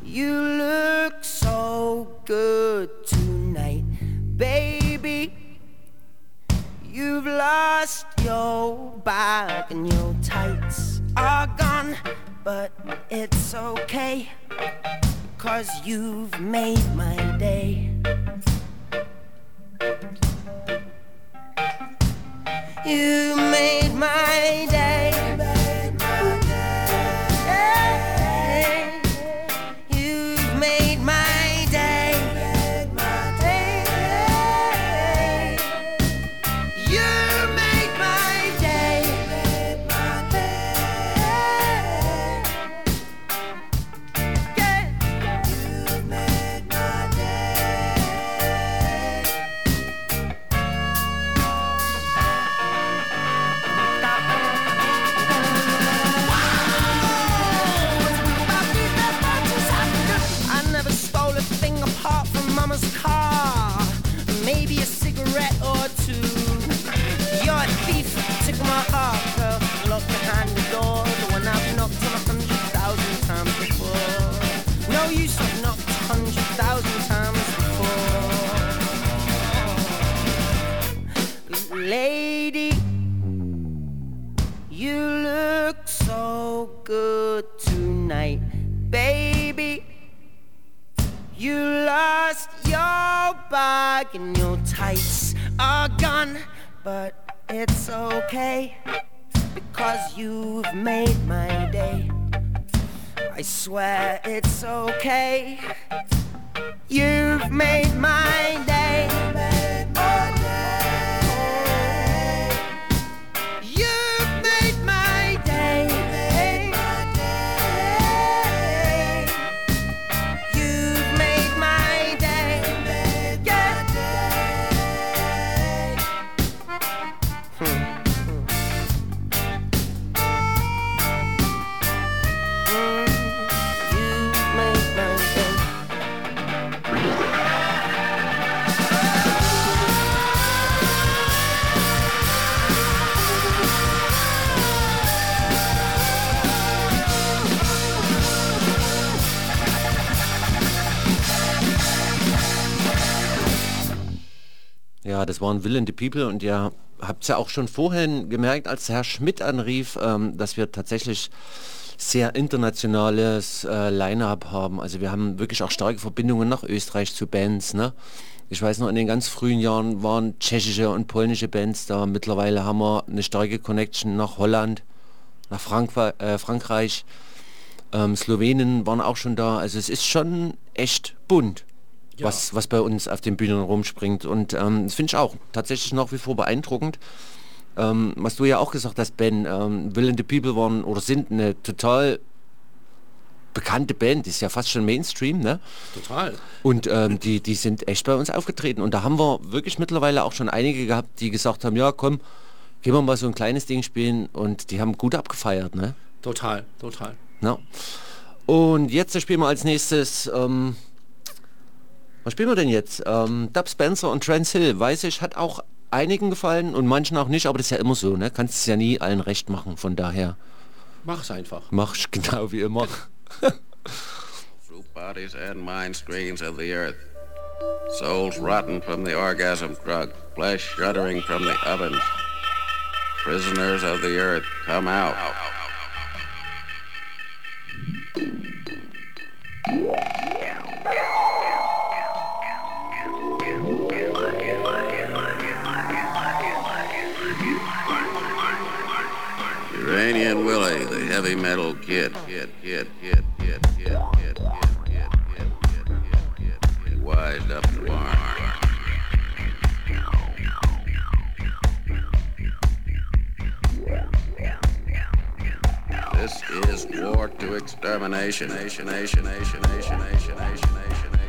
you look so good tonight, baby. You've lost your bag and your tights are gone, but it's okay, cause you've made my day. You made my day. Waren Will and the People und ihr habt es ja auch schon vorhin gemerkt, als Herr Schmidt anrief, ähm, dass wir tatsächlich sehr internationales äh, Line-up haben. Also wir haben wirklich auch starke Verbindungen nach Österreich zu Bands. Ne? Ich weiß noch, in den ganz frühen Jahren waren tschechische und polnische Bands da. Mittlerweile haben wir eine starke Connection nach Holland, nach Frank äh, Frankreich. Ähm, Slowenen waren auch schon da. Also es ist schon echt bunt Ja. was, was bei uns auf den Bühnen rumspringt. Und ähm, das finde ich auch tatsächlich nach wie vor beeindruckend. Ähm, was du ja auch gesagt hast, Ben, ähm, Will and the People waren oder sind eine total bekannte Band, ist ja fast schon Mainstream, ne? Total. Und ähm, die, die sind echt bei uns aufgetreten. Und da haben wir wirklich mittlerweile auch schon einige gehabt, die gesagt haben, ja komm, gehen wir mal so ein kleines Ding spielen und die haben gut abgefeiert, ne? Total, total. Ja. Und jetzt spielen wir als nächstes, ähm, was spielen wir denn jetzt? Ähm, Dub Spencer und Trans Hill, weiß ich, hat auch einigen gefallen und manchen auch nicht, aber das ist ja immer so, ne? Kannst es ja nie allen recht machen, von daher Mach's einfach. mach ich <laughs> genau wie immer. Fruit bodies and mind screens of the earth. Souls rotten from the orgasm drug. Flesh shuddering from the ovens. Prisoners of the earth, come out. Uranian Willie, the heavy metal kid. Kid, kid, kid, kid, kid, kid, kid, kid, kid, kid, kid, wised up. This is war to extermination. Nation, nation, nation, nation, nation, nation, nation, nation, nation, nation,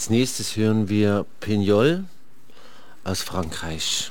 Als nächstes hören wir Pignol aus Frankreich.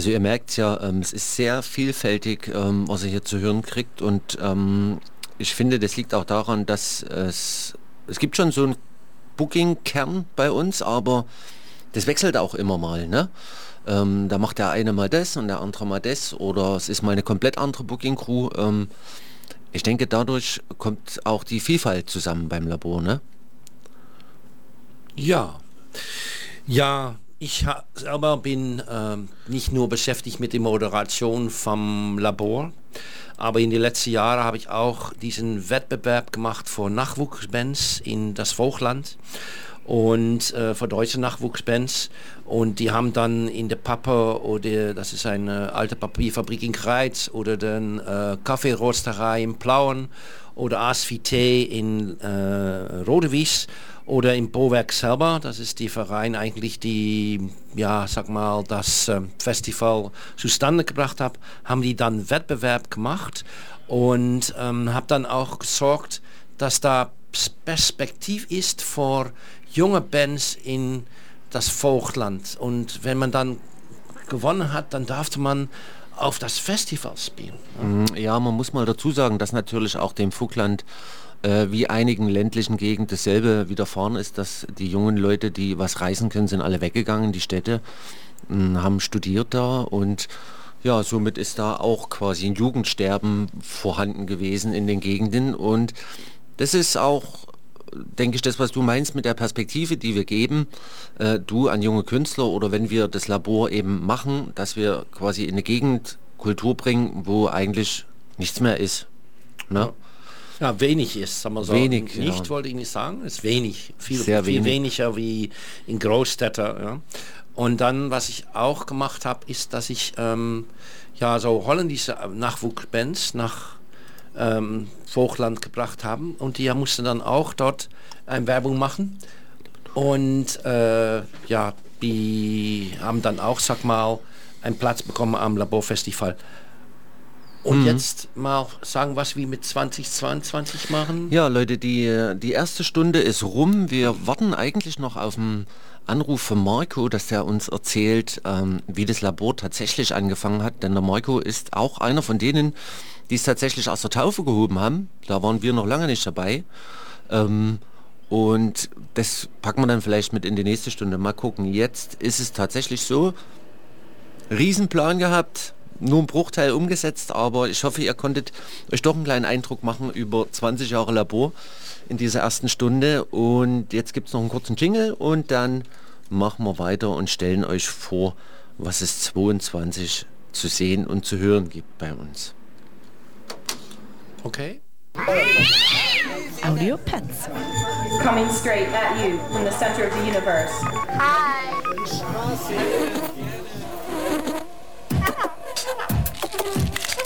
Also ihr merkt ja, ähm, es ist sehr vielfältig, ähm, was ihr hier zu hören kriegt und ähm, ich finde, das liegt auch daran, dass es, es gibt schon so einen Booking-Kern bei uns, aber das wechselt auch immer mal. Ne? Ähm, da macht der eine mal das und der andere mal das oder es ist mal eine komplett andere Booking-Crew. Ähm, ich denke, dadurch kommt auch die Vielfalt zusammen beim Labor. Ne? Ja, ja, ich selber bin ähm, nicht nur beschäftigt mit der Moderation vom Labor, aber in den letzten Jahren habe ich auch diesen Wettbewerb gemacht für Nachwuchsbands in das Vogtland und äh, für deutsche Nachwuchsbands. Und die haben dann in der Pappe oder das ist eine alte Papierfabrik in Kreiz oder den äh, Kaffeerösterei in Plauen oder Asvité in äh, Rodewies oder im Bowerk selber, das ist die Verein eigentlich, die, ja, sag mal, das äh, Festival zustande gebracht hat, haben die dann Wettbewerb gemacht und ähm, habe dann auch gesorgt, dass da Perspektiv ist für junge Bands in das Vogtland. Und wenn man dann gewonnen hat, dann darf man auf das Festival spielen. Ja, man muss mal dazu sagen, dass natürlich auch dem Vogtland äh, wie einigen ländlichen Gegenden dasselbe widerfahren ist, dass die jungen Leute, die was reisen können, sind alle weggegangen, die Städte, mh, haben studiert da und ja, somit ist da auch quasi ein Jugendsterben vorhanden gewesen in den Gegenden und das ist auch, denke ich, das, was du meinst mit der Perspektive, die wir geben, äh, du an junge Künstler oder wenn wir das Labor eben machen, dass wir quasi in eine Gegend Kultur bringen, wo eigentlich nichts mehr ist. Ne? Ja, wenig ist, sagen wir so. Wenig, Nicht ja. wollte ich nicht sagen, ist wenig. Viel, Sehr viel wenig. weniger wie in Großstädten. Ja. Und dann, was ich auch gemacht habe, ist, dass ich ähm, ja so holländische Nachwuchsbands nach ähm, Vogtland gebracht haben und die mussten dann auch dort eine Werbung machen. Und äh, ja, die haben dann auch, sag mal, einen Platz bekommen am Laborfestival. Und Mhm. jetzt mal sagen, was wir mit 2022 machen. Ja, Leute, die, die erste Stunde ist rum. Wir warten eigentlich noch auf einen Anruf von Marco, dass der uns erzählt, ähm, wie das Labor tatsächlich angefangen hat. Denn der Marco ist auch einer von denen, die es tatsächlich aus der Taufe gehoben haben. Da waren wir noch lange nicht dabei. Ähm, und das packen wir dann vielleicht mit in die nächste Stunde. Mal gucken. Jetzt ist es tatsächlich so, Riesenplan gehabt, nur ein Bruchteil umgesetzt, aber ich hoffe, ihr konntet euch doch einen kleinen Eindruck machen über 20 Jahre Labor in dieser ersten Stunde. Und jetzt gibt es noch einen kurzen Jingle und dann machen wir weiter und stellen euch vor, was es 22 zu sehen und zu hören gibt bei uns. Okay. Audio Pets. Coming straight at you from the center of the universe. Hi.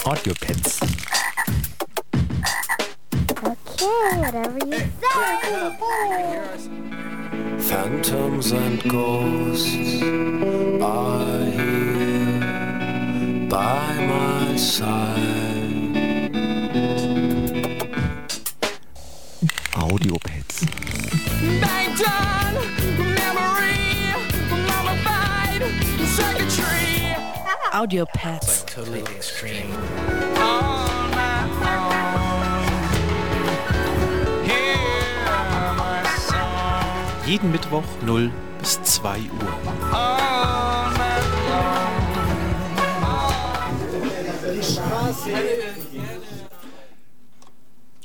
Audio Pets. Okay, whatever you say. Phantoms and ghosts are here by my side. Audio Pets. Audio Pets. Totally extreme. Jeden Mittwoch 0 bis 2 Uhr.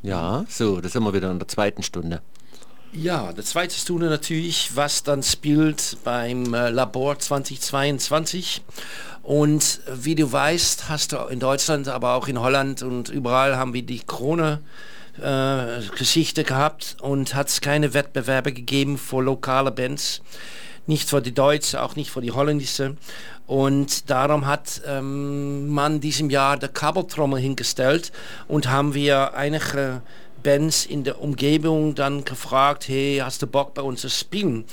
Ja, so, da sind wir wieder in der zweiten Stunde. Ja, der zweite Stunde natürlich, was dann spielt beim äh, Labor 2022. Und äh, wie du weißt, hast du in Deutschland, aber auch in Holland und überall haben wir die Krone äh, gehabt und hat es keine Wettbewerbe gegeben für lokale Bands. Nicht für die Deutsche, auch nicht für die Holländische. Und darum hat ähm, man diesem Jahr der Kabeltrommel hingestellt und haben wir einige Bands in der Umgebung dann gefragt, hey, hast du Bock bei uns zu spielen?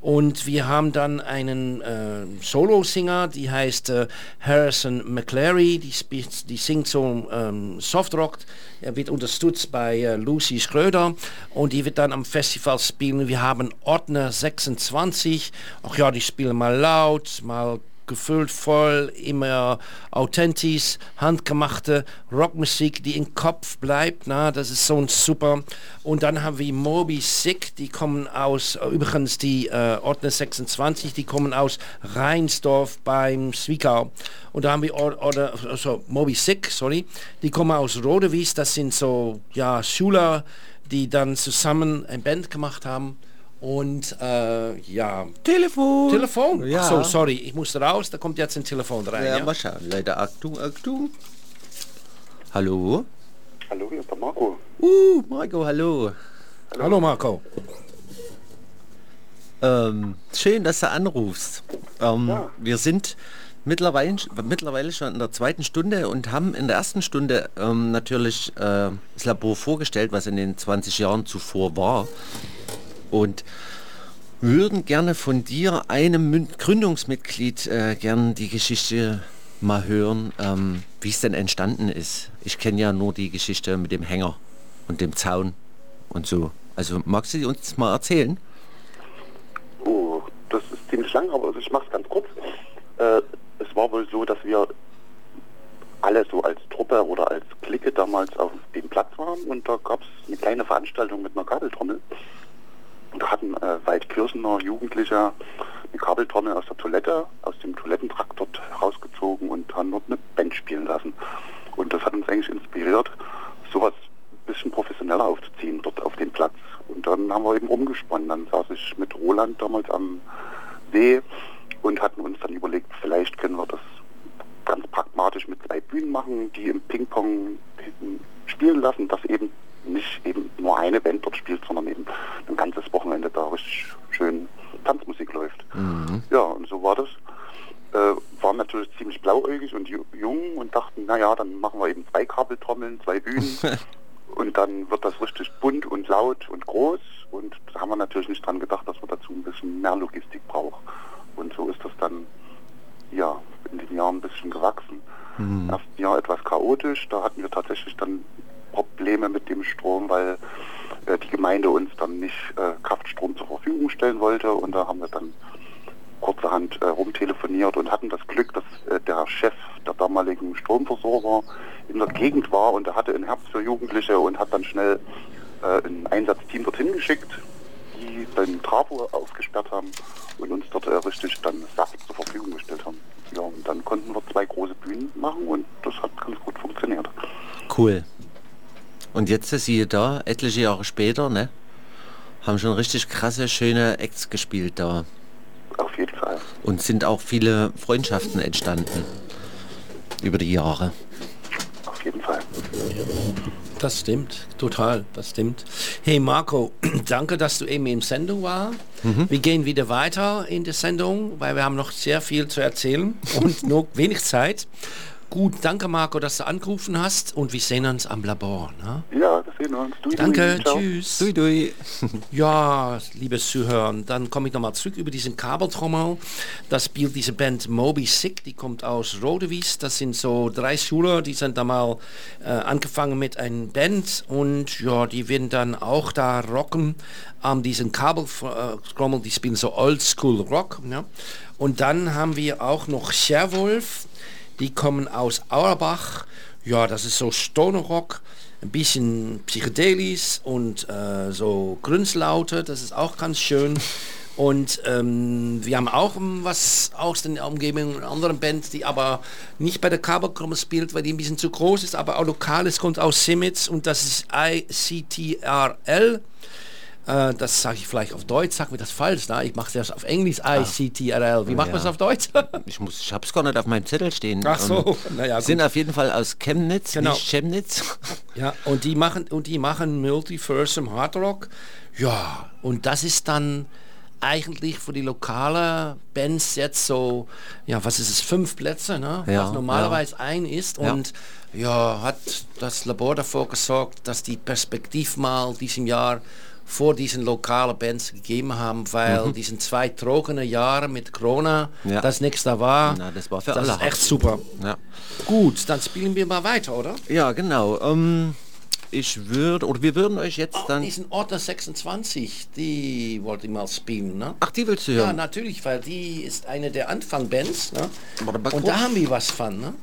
Und wir haben dann einen äh, Solo-Singer, die heißt äh, Harrison McClary, die, die singt so ähm, Softrock. Er wird unterstützt bei äh, Lucy Schröder und die wird dann am Festival spielen. Wir haben Ordner 26, ach ja, die spielen mal laut, mal gefüllt voll, immer authentisch, handgemachte Rockmusik, die im Kopf bleibt. Na, das ist so ein super. Und dann haben wir Moby Sick, die kommen aus, übrigens die äh, Ordner 26, die kommen aus Rheinsdorf beim Zwickau. Und da haben wir Or Order, also Moby Sick, sorry, die kommen aus Rodewies, das sind so ja, Schüler, die dann zusammen ein Band gemacht haben. Und äh, ja. Telefon. Telefon. Ja. Ach so, sorry, ich musste raus, da kommt jetzt ein Telefon rein. Ja, Ja, mal schauen. Leider Achtung, Achtung. Hallo? Hallo, hier ist der Marco. Uh, Marco, hallo. Hallo Marco. Ähm, schön, dass du anrufst. Ähm, Wir sind mittlerweile, mittlerweile schon in der zweiten Stunde und haben in der ersten Stunde ähm, natürlich äh, das Labor vorgestellt, was in den 20 Jahren zuvor war. Und würden gerne von dir, einem Gründungsmitglied, äh, gern die Geschichte mal hören, ähm, wie es denn entstanden ist. Ich kenne ja nur die Geschichte mit dem Hänger und dem Zaun und so. Also magst du uns mal erzählen? Oh, das ist ziemlich lang, aber ich mache es ganz kurz. Äh, es war wohl so, dass wir alle so als Truppe oder als Clique damals auf dem Platz waren und da gab es eine kleine Veranstaltung mit einer Kabeltrommel. Und da hatten äh, Waldkirchener Jugendliche eine Kabeltrommel aus der Toilette, aus dem Toilettentrakt dort rausgezogen und haben dort eine Band spielen lassen. Und das hat uns eigentlich inspiriert, sowas ein bisschen professioneller aufzuziehen dort auf dem Platz. Und dann haben wir eben rumgesponnen. Dann saß ich mit Roland damals am See und hatten uns dann überlegt, vielleicht können wir das ganz pragmatisch mit zwei Bühnen machen, die im Ping-Pong spielen lassen, dass eben nicht eben nur eine Band dort spielt, sondern eben ein ganzes Wochenende da richtig schön Tanzmusik läuft. Ja, und so war das. Äh, waren natürlich ziemlich blauäugig und ju jung und dachten, naja, dann machen wir eben zwei Kabeltrommeln, zwei Bühnen <laughs> und dann wird das richtig bunt und laut und groß und da haben wir natürlich nicht dran gedacht, dass wir dazu ein bisschen mehr Logistik brauchen. Und so ist das dann ja in den Jahren ein bisschen gewachsen. Im ersten Jahr etwas chaotisch, da hatten wir tatsächlich dann Probleme mit dem Strom, weil äh, die Gemeinde uns dann nicht äh, Kraftstrom zur Verfügung stellen wollte und da haben wir dann kurzerhand äh, rumtelefoniert und hatten das Glück, dass äh, der Chef der damaligen Stromversorger in der Gegend war und er hatte ein Herz für Jugendliche und hat dann schnell äh, ein Einsatzteam dorthin geschickt, die den Trafo aufgesperrt haben und uns dort äh, richtig dann Saft zur Verfügung gestellt haben. Ja, und dann konnten wir zwei große Bühnen machen und das hat ganz gut funktioniert. Cool. Und jetzt siehe da, etliche Jahre später, ne? Haben schon richtig krasse, schöne Acts gespielt da. Auf jeden Fall. Und sind auch viele Freundschaften entstanden. Über die Jahre. Auf jeden Fall. Das stimmt, total, das stimmt. Hey Marco, <clears throat> danke, dass du eben in Sendung war. Mhm. Wir gehen wieder weiter in der Sendung, weil wir haben noch sehr viel zu erzählen und <laughs> nur wenig Zeit. Gut, danke Marco, dass du angerufen hast und wir sehen uns am Labor. Ne? Ja, das sehen wir uns. Dui, dui. Danke, Ciao. tschüss. Dui, dui. <laughs> Ja, liebes Zuhören, dann komme ich nochmal zurück über diesen Kabeltrommel. Das spielt diese Band Moby Sick, die kommt aus Rodewies. Das sind so drei Schüler, die sind da mal äh, angefangen mit einer Band und ja, die werden dann auch da rocken an diesen Kabeltrommel, die spielen so Oldschool Rock. Ja. Und dann haben wir auch noch Scherwolf, die kommen aus Auerbach. Ja, das ist so Stoner Rock ein bisschen psychedelisch und äh, so Grünslaute, das ist auch ganz schön. Und ähm, wir haben auch ähm, was aus den Umgebungen, eine andere Band, die aber nicht bei der Kabelkrumme spielt, weil die ein bisschen zu groß ist, aber auch lokal ist, kommt aus Simitz und das ist ICTRL. Äh, das sage ich vielleicht auf Deutsch, sag mir das falsch, na? ich mache das auf Englisch, ICTRL. Wie macht man es Ja. auf Deutsch? <laughs> Ich muss, ich hab's gar nicht auf meinem Zettel stehen. Ach so, <laughs> naja, Sind auf jeden Fall aus Chemnitz, Genau. nicht Chemnitz. <laughs> Ja, und die machen und die machen Multiversum Hard Rock. Ja, und das ist dann eigentlich für die lokale Bands jetzt so, ja, was ist es, fünf Plätze, ne? Ja, was normalerweise ein ist. Ja. Und ja, hat das Labor davor gesorgt, dass die Perspektiv mal diesem Jahr vor diesen lokalen Bands gegeben haben, weil Mhm. diesen zwei trockene Jahre mit Corona, Ja. das nichts da war, Na, das war für das alle ist echt super. Ja. Gut, dann spielen wir mal weiter, oder? Ja, genau. Ähm, ich würde, oder wir würden euch jetzt dann... Diesen Ordner 26, die wollte ich mal spielen, ne? Ach, die willst du Ja, hören? natürlich, weil die ist eine der Anfang-Bands, ne? Und da haben wir was von, ne?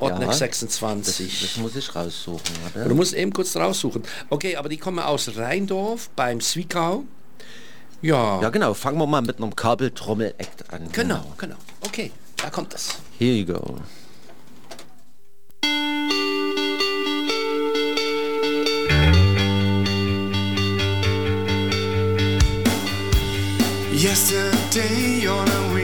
Ordner Ja, 26. Das, das muss ich raussuchen. Warte. Du musst eben kurz raussuchen. Okay, aber die kommen aus Rheindorf beim Zwickau. Ja. Ja, genau. Fangen wir mal mit einem Kabeltrommel-Act an. Genau, genau. Okay, da kommt es. Here you go. Yesterday on a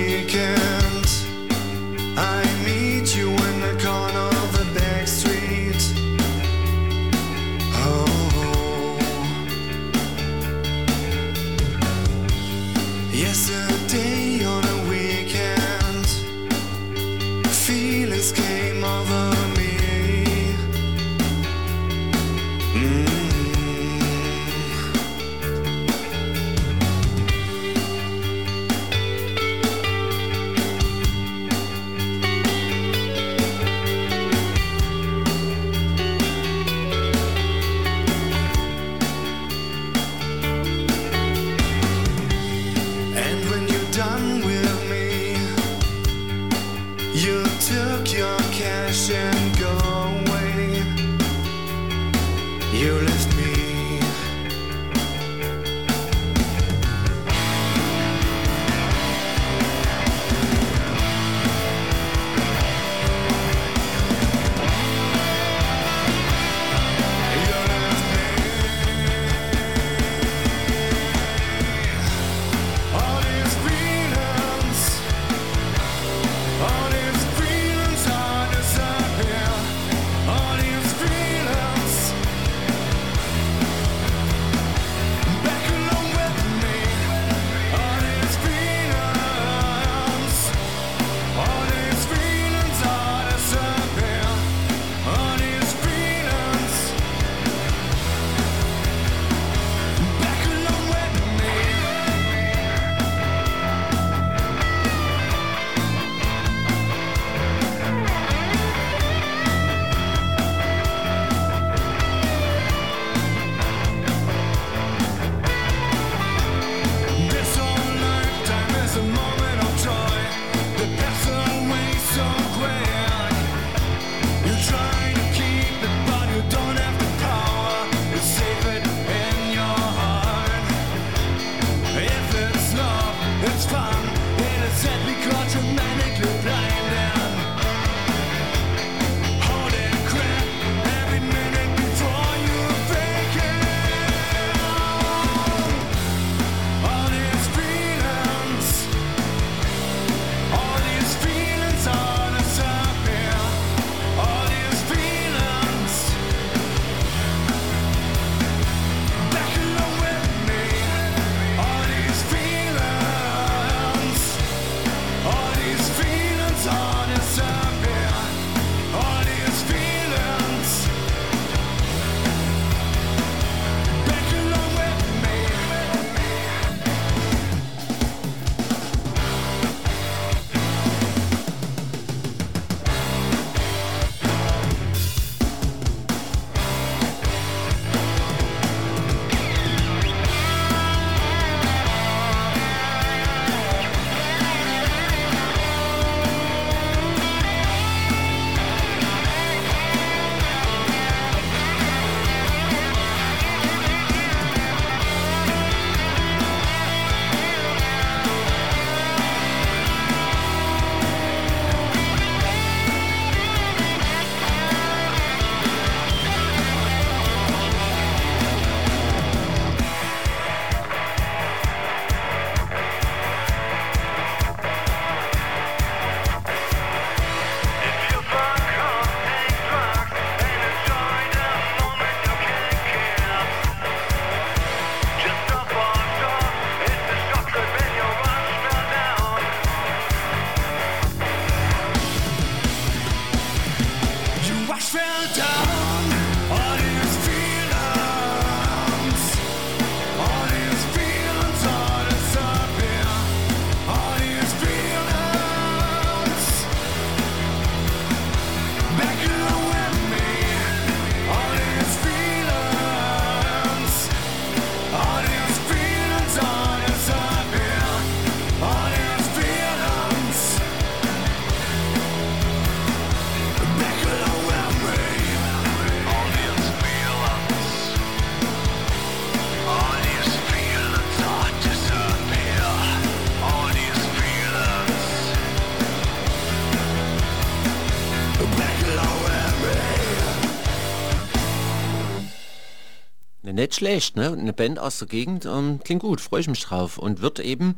schlecht, ne? Eine Band aus der Gegend ähm, klingt gut, freue ich mich drauf. Und wird eben,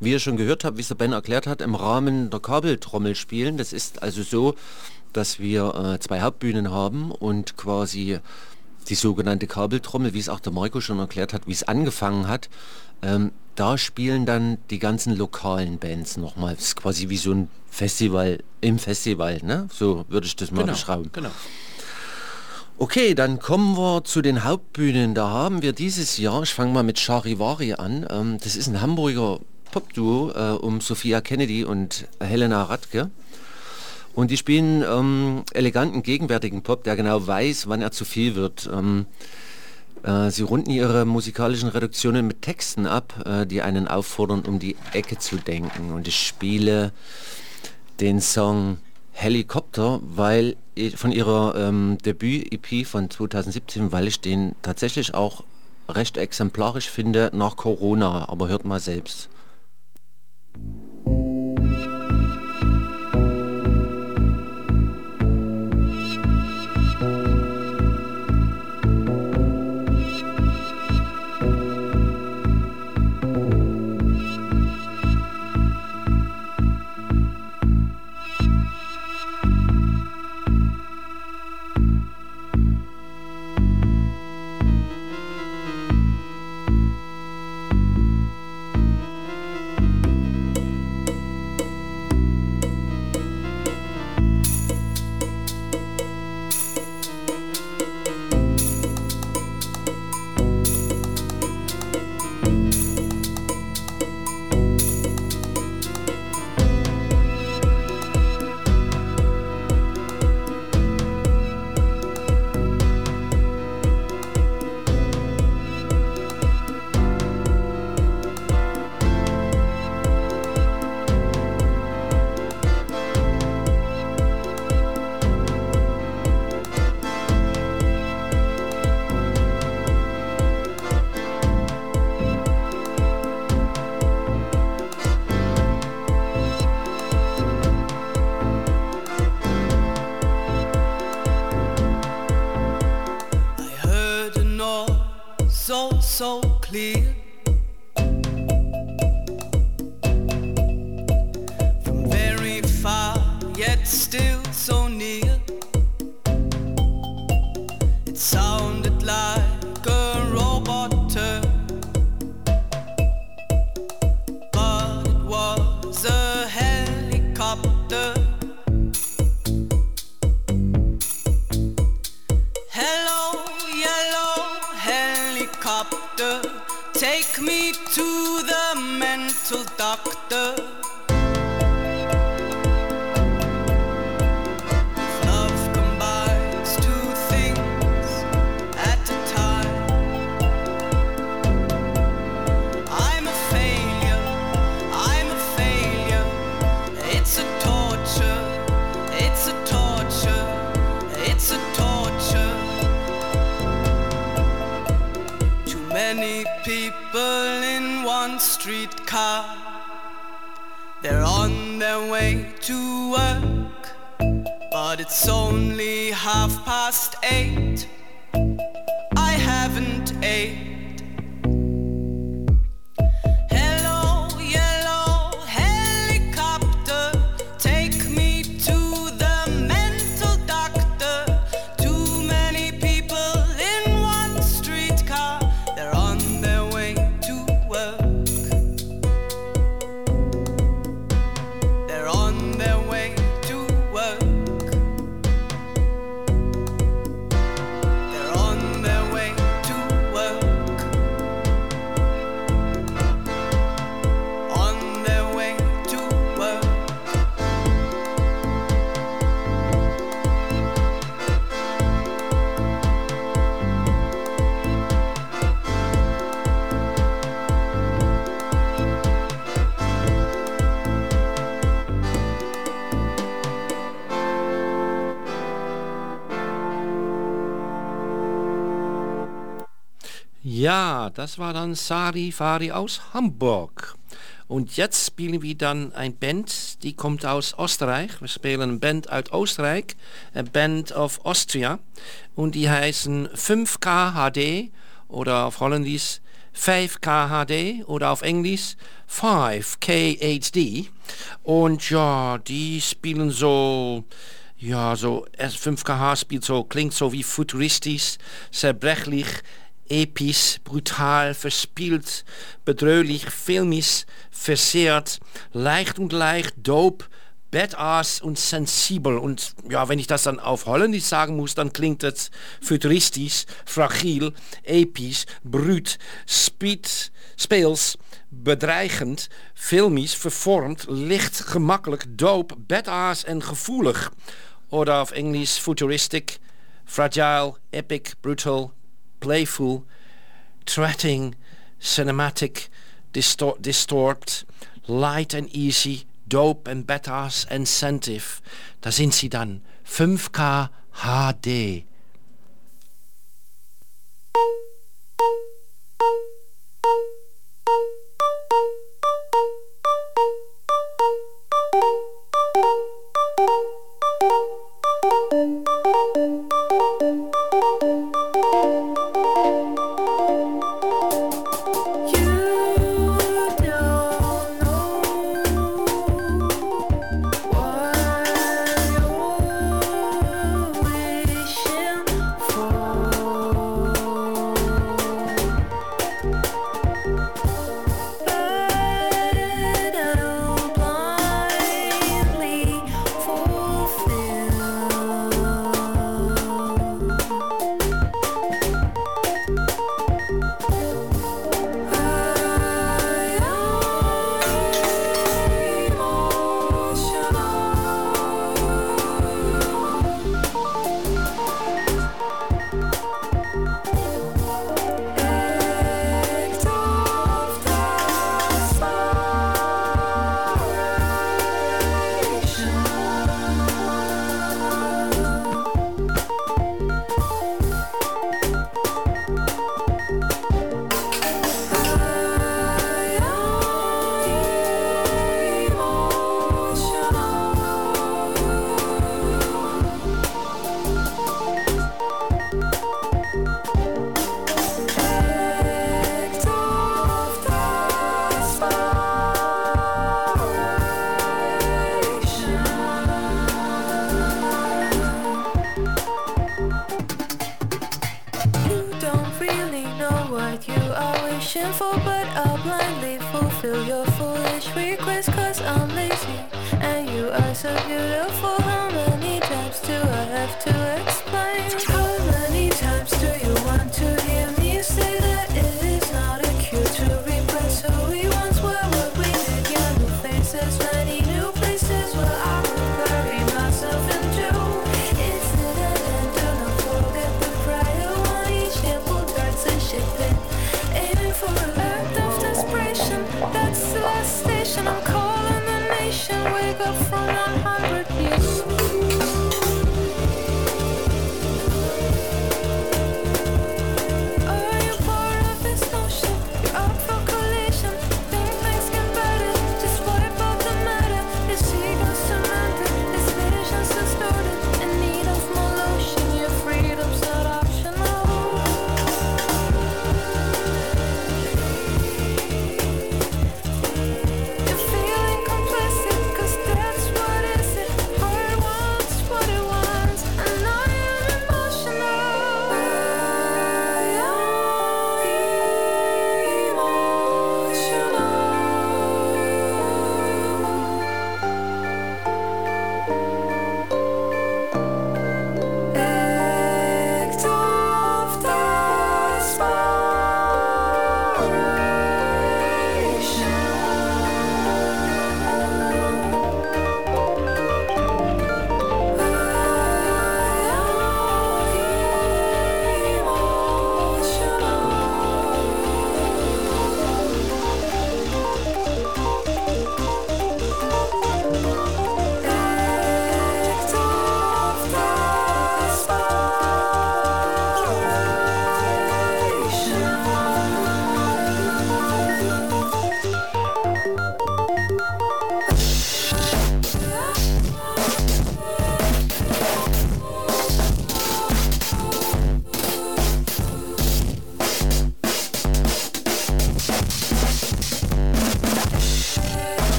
wie ihr schon gehört habt, wie es der Ben erklärt hat, im Rahmen der Kabeltrommel spielen. Das ist also so, dass wir äh, zwei Hauptbühnen haben und quasi die sogenannte Kabeltrommel, wie es auch der Marco schon erklärt hat, wie es angefangen hat, ähm, da spielen dann die ganzen lokalen Bands nochmal. Das ist quasi wie so ein Festival im Festival, ne? So würde ich das mal Genau, beschreiben. genau. Okay, dann kommen wir zu den Hauptbühnen. Da haben wir dieses Jahr, ich fange mal mit Charivari an, ähm, das ist ein Hamburger Popduo äh, um Sophia Kennedy und Helena Radke. Und die spielen ähm, eleganten, gegenwärtigen Pop, der genau weiß, wann er zu viel wird. Ähm, äh, sie runden ihre musikalischen Reduktionen mit Texten ab, äh, die einen auffordern, um die Ecke zu denken. Und ich spiele den Song Helikopter, weil von ihrer ähm, Debüt-EP von 2017, weil ich den tatsächlich auch recht exemplarisch finde nach Corona, aber hört mal selbst. Das war dann Sari Fari aus Hamburg. Und jetzt spielen wir dann ein Band, die kommt aus Österreich. Wir spielen eine Band aus Österreich, a Band of Austria. Und die heißen 5K HD oder auf Holländisch 5K HD oder auf Englisch 5K HD. Und ja, die spielen so, ja, so S5KH spielt so, klingt so wie futuristisch, zerbrechlich, episch, brutal, verspielt, bedrohlich, filmisch, versehrt, leicht und leicht, dope, badass und sensibel. Und ja, wenn ich das dann auf Holländisch sagen muss, dann klingt es futuristisch, fragil, episch, brut, speed, speels, bedreigend, filmisch, vervormd, licht, gemakkelijk, dope, badass en gevoelig. Oder auf Englisch futuristic, fragile, epic, brutal, playful, threatening, cinematic, distor distort, light and easy, dope and badass, incentive. Da sind sie dann. 5K HD.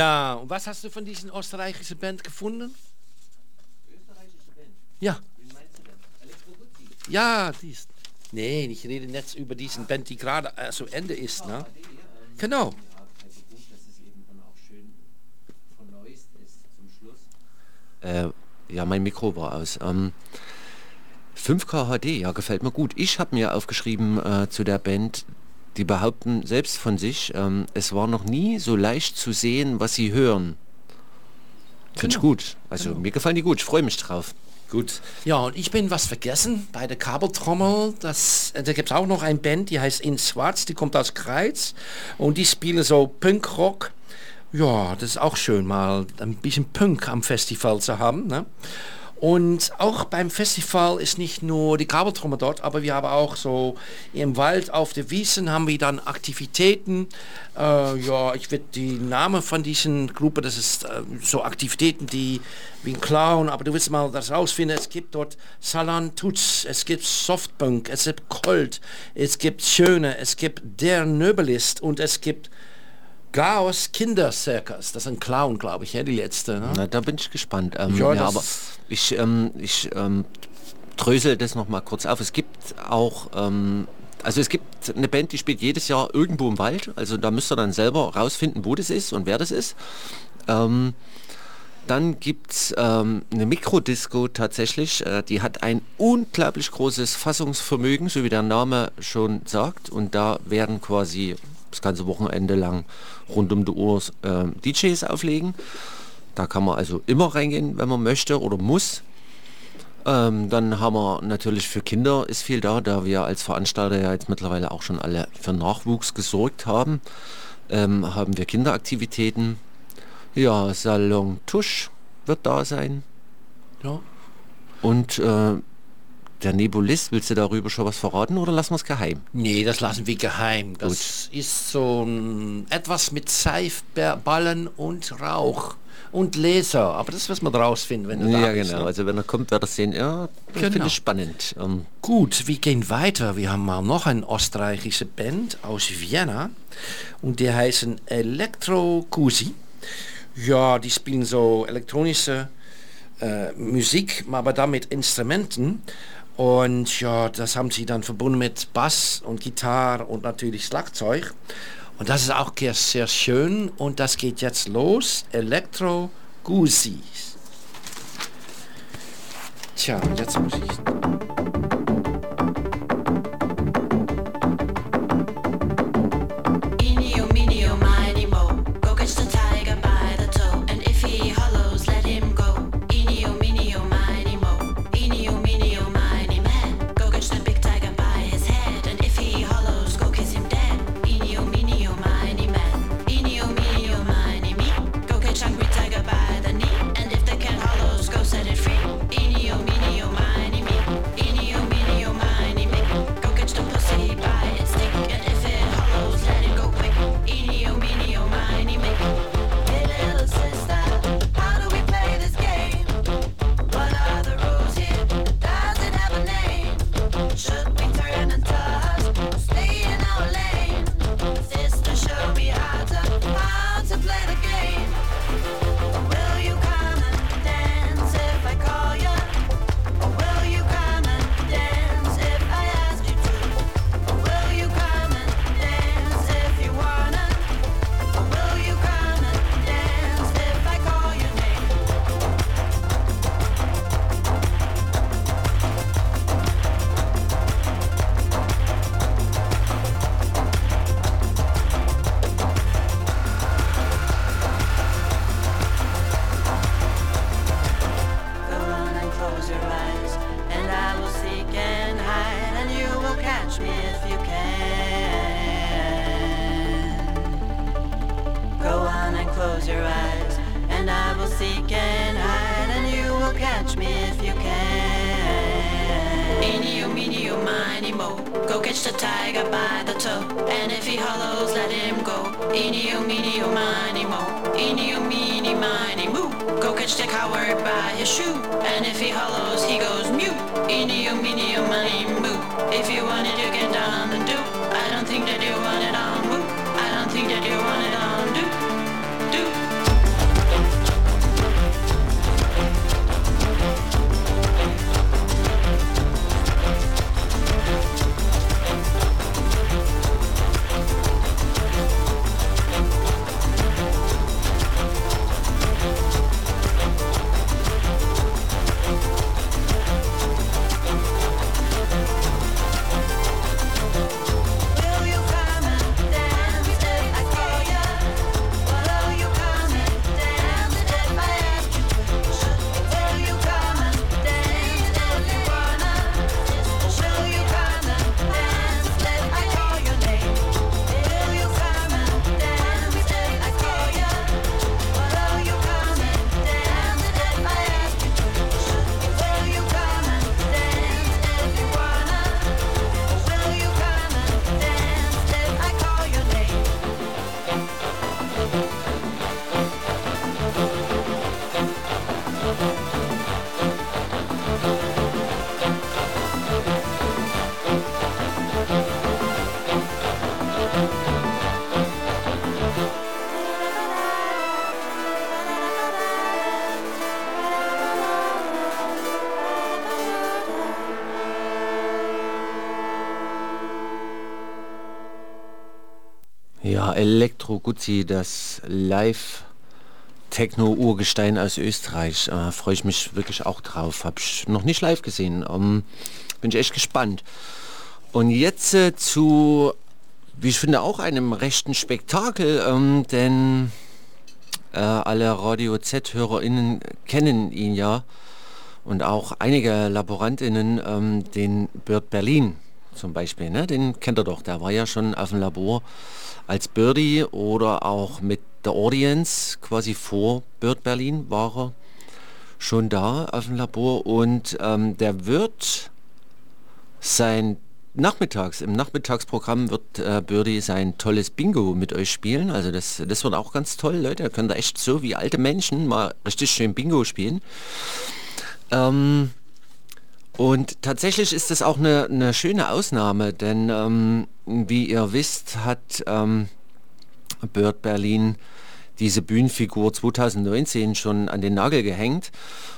Ja, und was hast du von diesen österreichischen Band gefunden? Ja. Ja, die ist. Nee, ich rede jetzt über diesen Band, die gerade äh, zu Ende ist. Ne? Genau. Äh, ja, mein Mikro war aus. Ähm, 5K HD, ja, gefällt mir gut. Ich habe mir aufgeschrieben äh, zu der Band, die behaupten selbst von sich, ähm, es war noch nie so leicht zu sehen, was sie hören. Finde ich Genau. gut. Also mir gefallen die gut, ich freue mich drauf. Gut. Ja, und ich bin was vergessen bei der Kabeltrommel. Das, äh, da gibt es auch noch eine Band, die heißt In Schwarz, die kommt aus Kreiz und die spielen so Punkrock. Ja, das ist auch schön, mal ein bisschen Punk am Festival zu haben. Ne? Und auch beim Festival ist nicht nur die Kabeltrommel dort, aber wir haben auch so im Wald auf der Wiesen haben wir dann Aktivitäten. Äh, ja, ich werde die Namen von diesen Gruppe, das ist äh, so Aktivitäten, die wie ein Clown, aber du willst mal das rausfinden. Es gibt dort Salan Tutz, es gibt Softpunk, es gibt Colt, es gibt Schöne, es gibt Der Nöbelist und es gibt Chaos Kindercircus. Das ist ein Clown, glaube ich, ja, die letzte. Ne? Na, da bin ich gespannt. Ähm, Ja, ja, aber ich, ähm, ich ähm, drösel das noch mal kurz auf. Es gibt auch, ähm, also es gibt eine Band, die spielt jedes Jahr irgendwo im Wald. Also da müsst ihr dann selber rausfinden, wo das ist und wer das ist. Ähm, dann gibt es ähm, eine Mikrodisco tatsächlich, äh, die hat ein unglaublich großes Fassungsvermögen, so wie der Name schon sagt. Und da werden quasi das ganze Wochenende lang rund um die Uhr äh, DJs auflegen. Da kann man also immer reingehen, wenn man möchte oder muss. Ähm, dann haben wir natürlich für Kinder ist viel da, da wir als Veranstalter ja jetzt mittlerweile auch schon alle für Nachwuchs gesorgt haben. Ähm, haben wir Kinderaktivitäten. Ja, Salon Tusch wird da sein. Ja. Und äh, der Nebulist, willst du darüber schon was verraten oder lassen wir es geheim? Nee, das lassen wir geheim. Das ist so ein, etwas mit Seifballen und Rauch und Laser. Aber das wirst man rausfinden, wenn da Ja, genau. ne? Also wenn er kommt, wird er sehen, ja, das finde Genau. ich spannend. Ähm, Gut, wir gehen weiter. Wir haben mal noch eine österreichische Band aus Vienna und die heißen Electro Cusi. Ja, die spielen so elektronische äh, Musik, aber dann mit Instrumenten. Und ja, das haben sie dann verbunden mit Bass und Gitarre und natürlich Schlagzeug. Und das ist auch sehr, schön. Und das geht jetzt los. Electro Gusis. Tja, jetzt muss ich Elektro Guzzi, das Live Techno-Urgestein aus Österreich. Äh, Freue ich mich wirklich auch drauf. Habe ich noch nicht live gesehen. Ähm, bin ich echt gespannt. Und jetzt äh, zu, wie ich finde, auch einem rechten Spektakel, ähm, denn äh, alle Radio Z-HörerInnen kennen ihn ja und auch einige LaborantInnen, ähm, den Bird Berlin zum Beispiel, ne? den kennt er doch, der war ja schon auf dem Labor als Birdie oder auch mit der Audience, quasi vor Bird Berlin war er schon da auf dem Labor und ähm, der wird sein nachmittags, im Nachmittagsprogramm wird äh, Birdie sein tolles Bingo mit euch spielen. Also das, das wird auch ganz toll, Leute. Da könnt ihr echt so wie alte Menschen mal richtig schön Bingo spielen. Ähm, und tatsächlich ist das auch eine, eine schöne Ausnahme, denn ähm, wie ihr wisst, hat ähm, Bird Berlin diese Bühnenfigur 2019 schon an den Nagel gehängt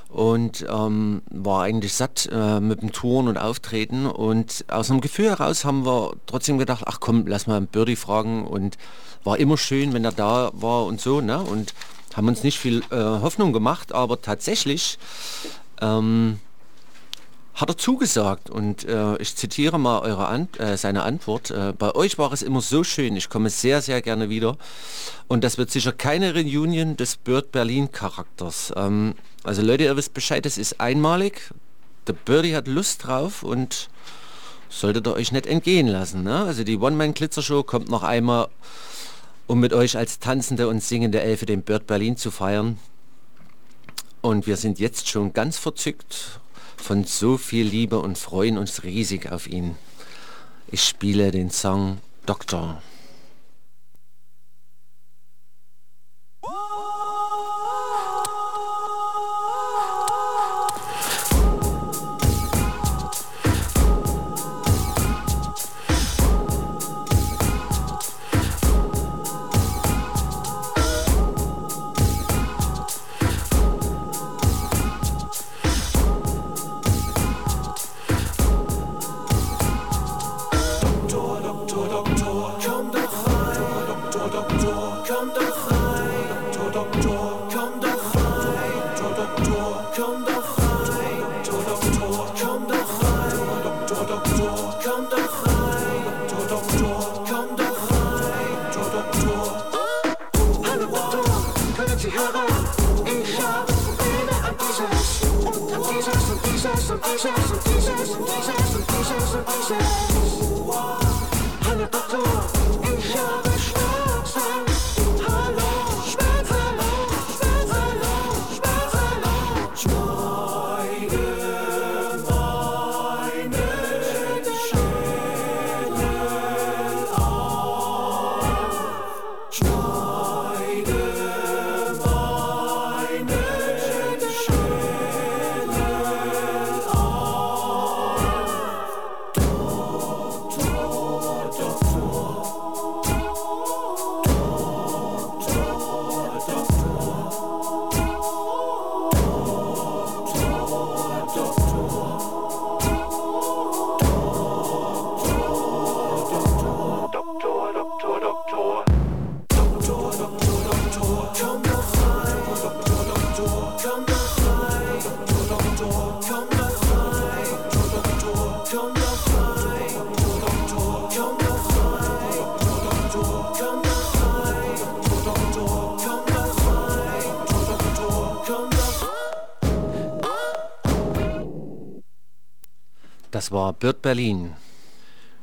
und ähm, war eigentlich satt äh, mit dem Touren und Auftreten und aus einem Gefühl heraus haben wir trotzdem gedacht, ach komm, lass mal Birdie fragen und war immer schön, wenn er da war und so, ne? Und haben uns nicht viel äh, Hoffnung gemacht, aber tatsächlich ähm, hat er zugesagt und äh, ich zitiere mal eure An äh, seine Antwort. Äh, bei euch war es immer so schön, ich komme sehr, sehr gerne wieder und das wird sicher keine Reunion des Bird Berlin Charakters. Ähm, also Leute, ihr wisst Bescheid, es ist einmalig. Der Birdie hat Lust drauf und solltet ihr euch nicht entgehen lassen. Ne? Also die One-Man-Glitzer-Show kommt noch einmal, um mit euch als tanzende und singende Elfe den Bird Berlin zu feiern. Und wir sind jetzt schon ganz verzückt von so viel Liebe und freuen uns riesig auf ihn. Ich spiele den Song Doktor. Berlin.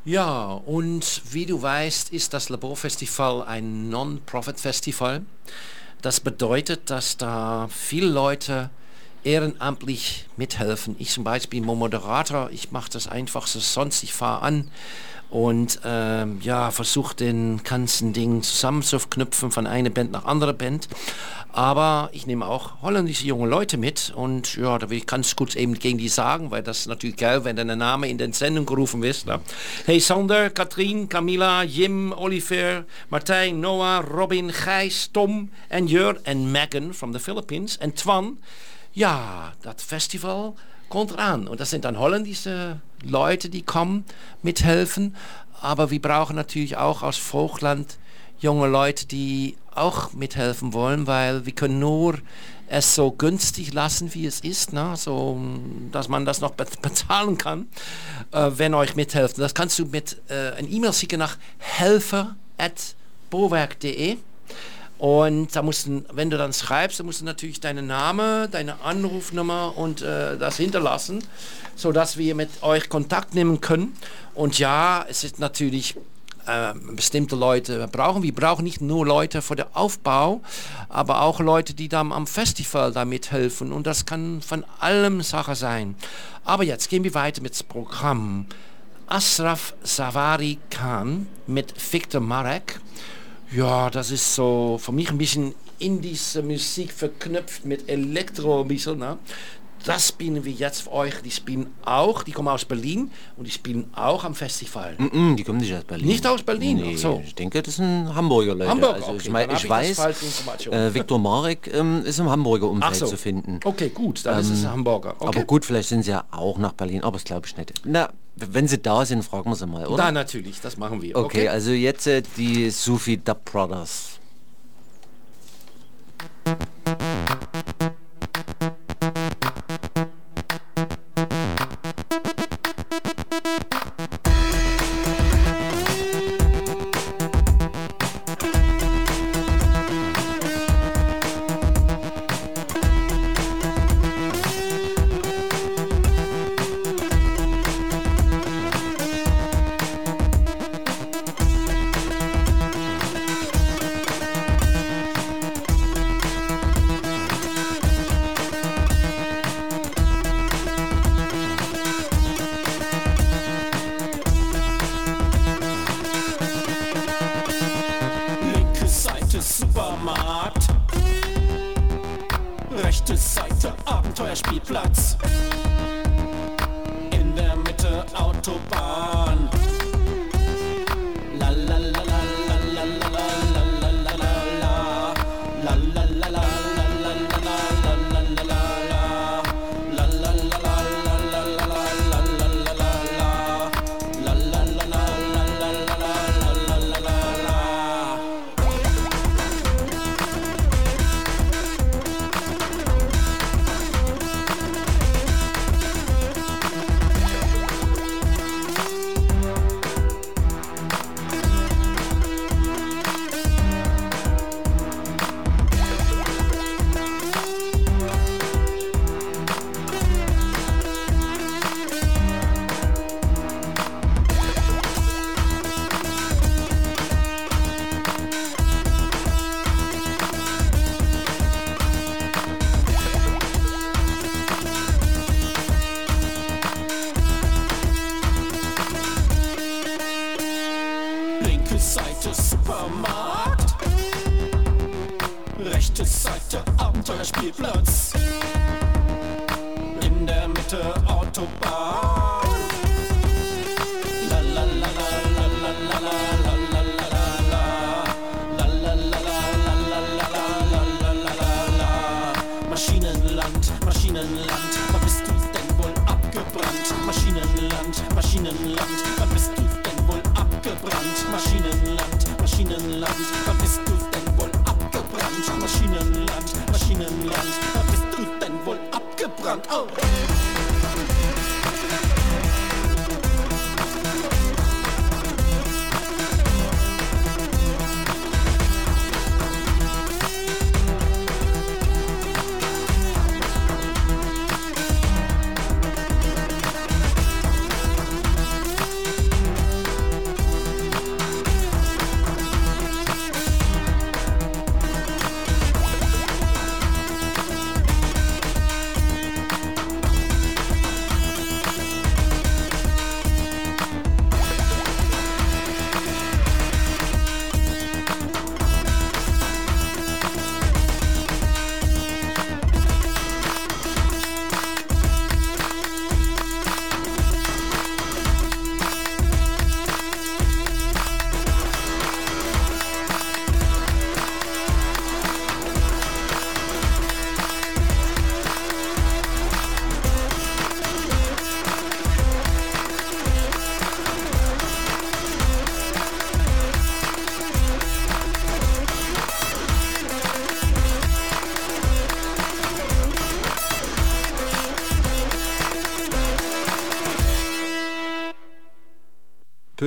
Ja, und wie du weißt, ist das Laborfestival ein Non-Profit-Festival. Das bedeutet, dass da viele Leute ehrenamtlich mithelfen. Ich zum Beispiel bin Moderator, ich mache das einfach so sonst, ich fahre an und ähm, ja, versuche den ganzen Ding zusammenzuknüpfen von einer Band nach anderer Band. Aber ich nehme auch holländische junge Leute mit und ja, da will ich ganz kurz eben gegen die sagen, weil das ist natürlich geil, wenn dein Name in den Sendung gerufen wird. Ne? Hey Sander, Katrien, Camilla, Jim, Oliver, Martijn, Noah, Robin, Gijs, Tom en Jur en Megan from the Philippines en Twan. Ja, das Festival kommt ran. Und das sind dann holländische Leute, die kommen, mithelfen. Aber wir brauchen natürlich auch aus Vogtland junge Leute, die auch mithelfen wollen, weil wir können nur es so günstig lassen, wie es ist, ne? so, dass man das noch be <laughs> bezahlen kann, äh, wenn euch mithelfen. Das kannst du mit äh, ein E-Mail schicken nach helfer.bowerk.de und da musst wenn du dann schreibst, dann musst du natürlich deinen Namen, deine Anrufnummer und äh, das hinterlassen, sodass wir mit euch Kontakt nehmen können. Und ja, es ist natürlich äh, bestimmte Leute brauchen. Wir brauchen nicht nur Leute für den Aufbau, aber auch Leute, die dann am Festival da mithelfen. Und das kann von allem Sache sein. Aber jetzt gehen wir weiter mit dem Programm. Asraf Savari Khan mit Victor Marek. Ja, das ist so für mich ein bisschen indische Musik verknüpft mit Elektro ein bisschen. Ne? Das spielen wir jetzt für euch. Die spielen auch, die kommen aus Berlin und die spielen auch am Festival. Mm -mm, die kommen nicht aus Berlin. Nicht aus Berlin, Nee, so. Ich denke, das sind Hamburger Leute. Hamburger, also ich, okay, mein, ich hab ich weiß, äh, Viktor Marek ähm, ist im Hamburger Umfeld so. zu finden. Okay, gut, dann ist es ein Hamburger. Okay. Aber gut, vielleicht sind sie ja auch nach Berlin, aber das glaube ich nicht. Na, wenn sie da sind, fragen wir sie mal, oder? Da natürlich, das machen wir. Okay, also jetzt äh, die Sufi Dub Brothers.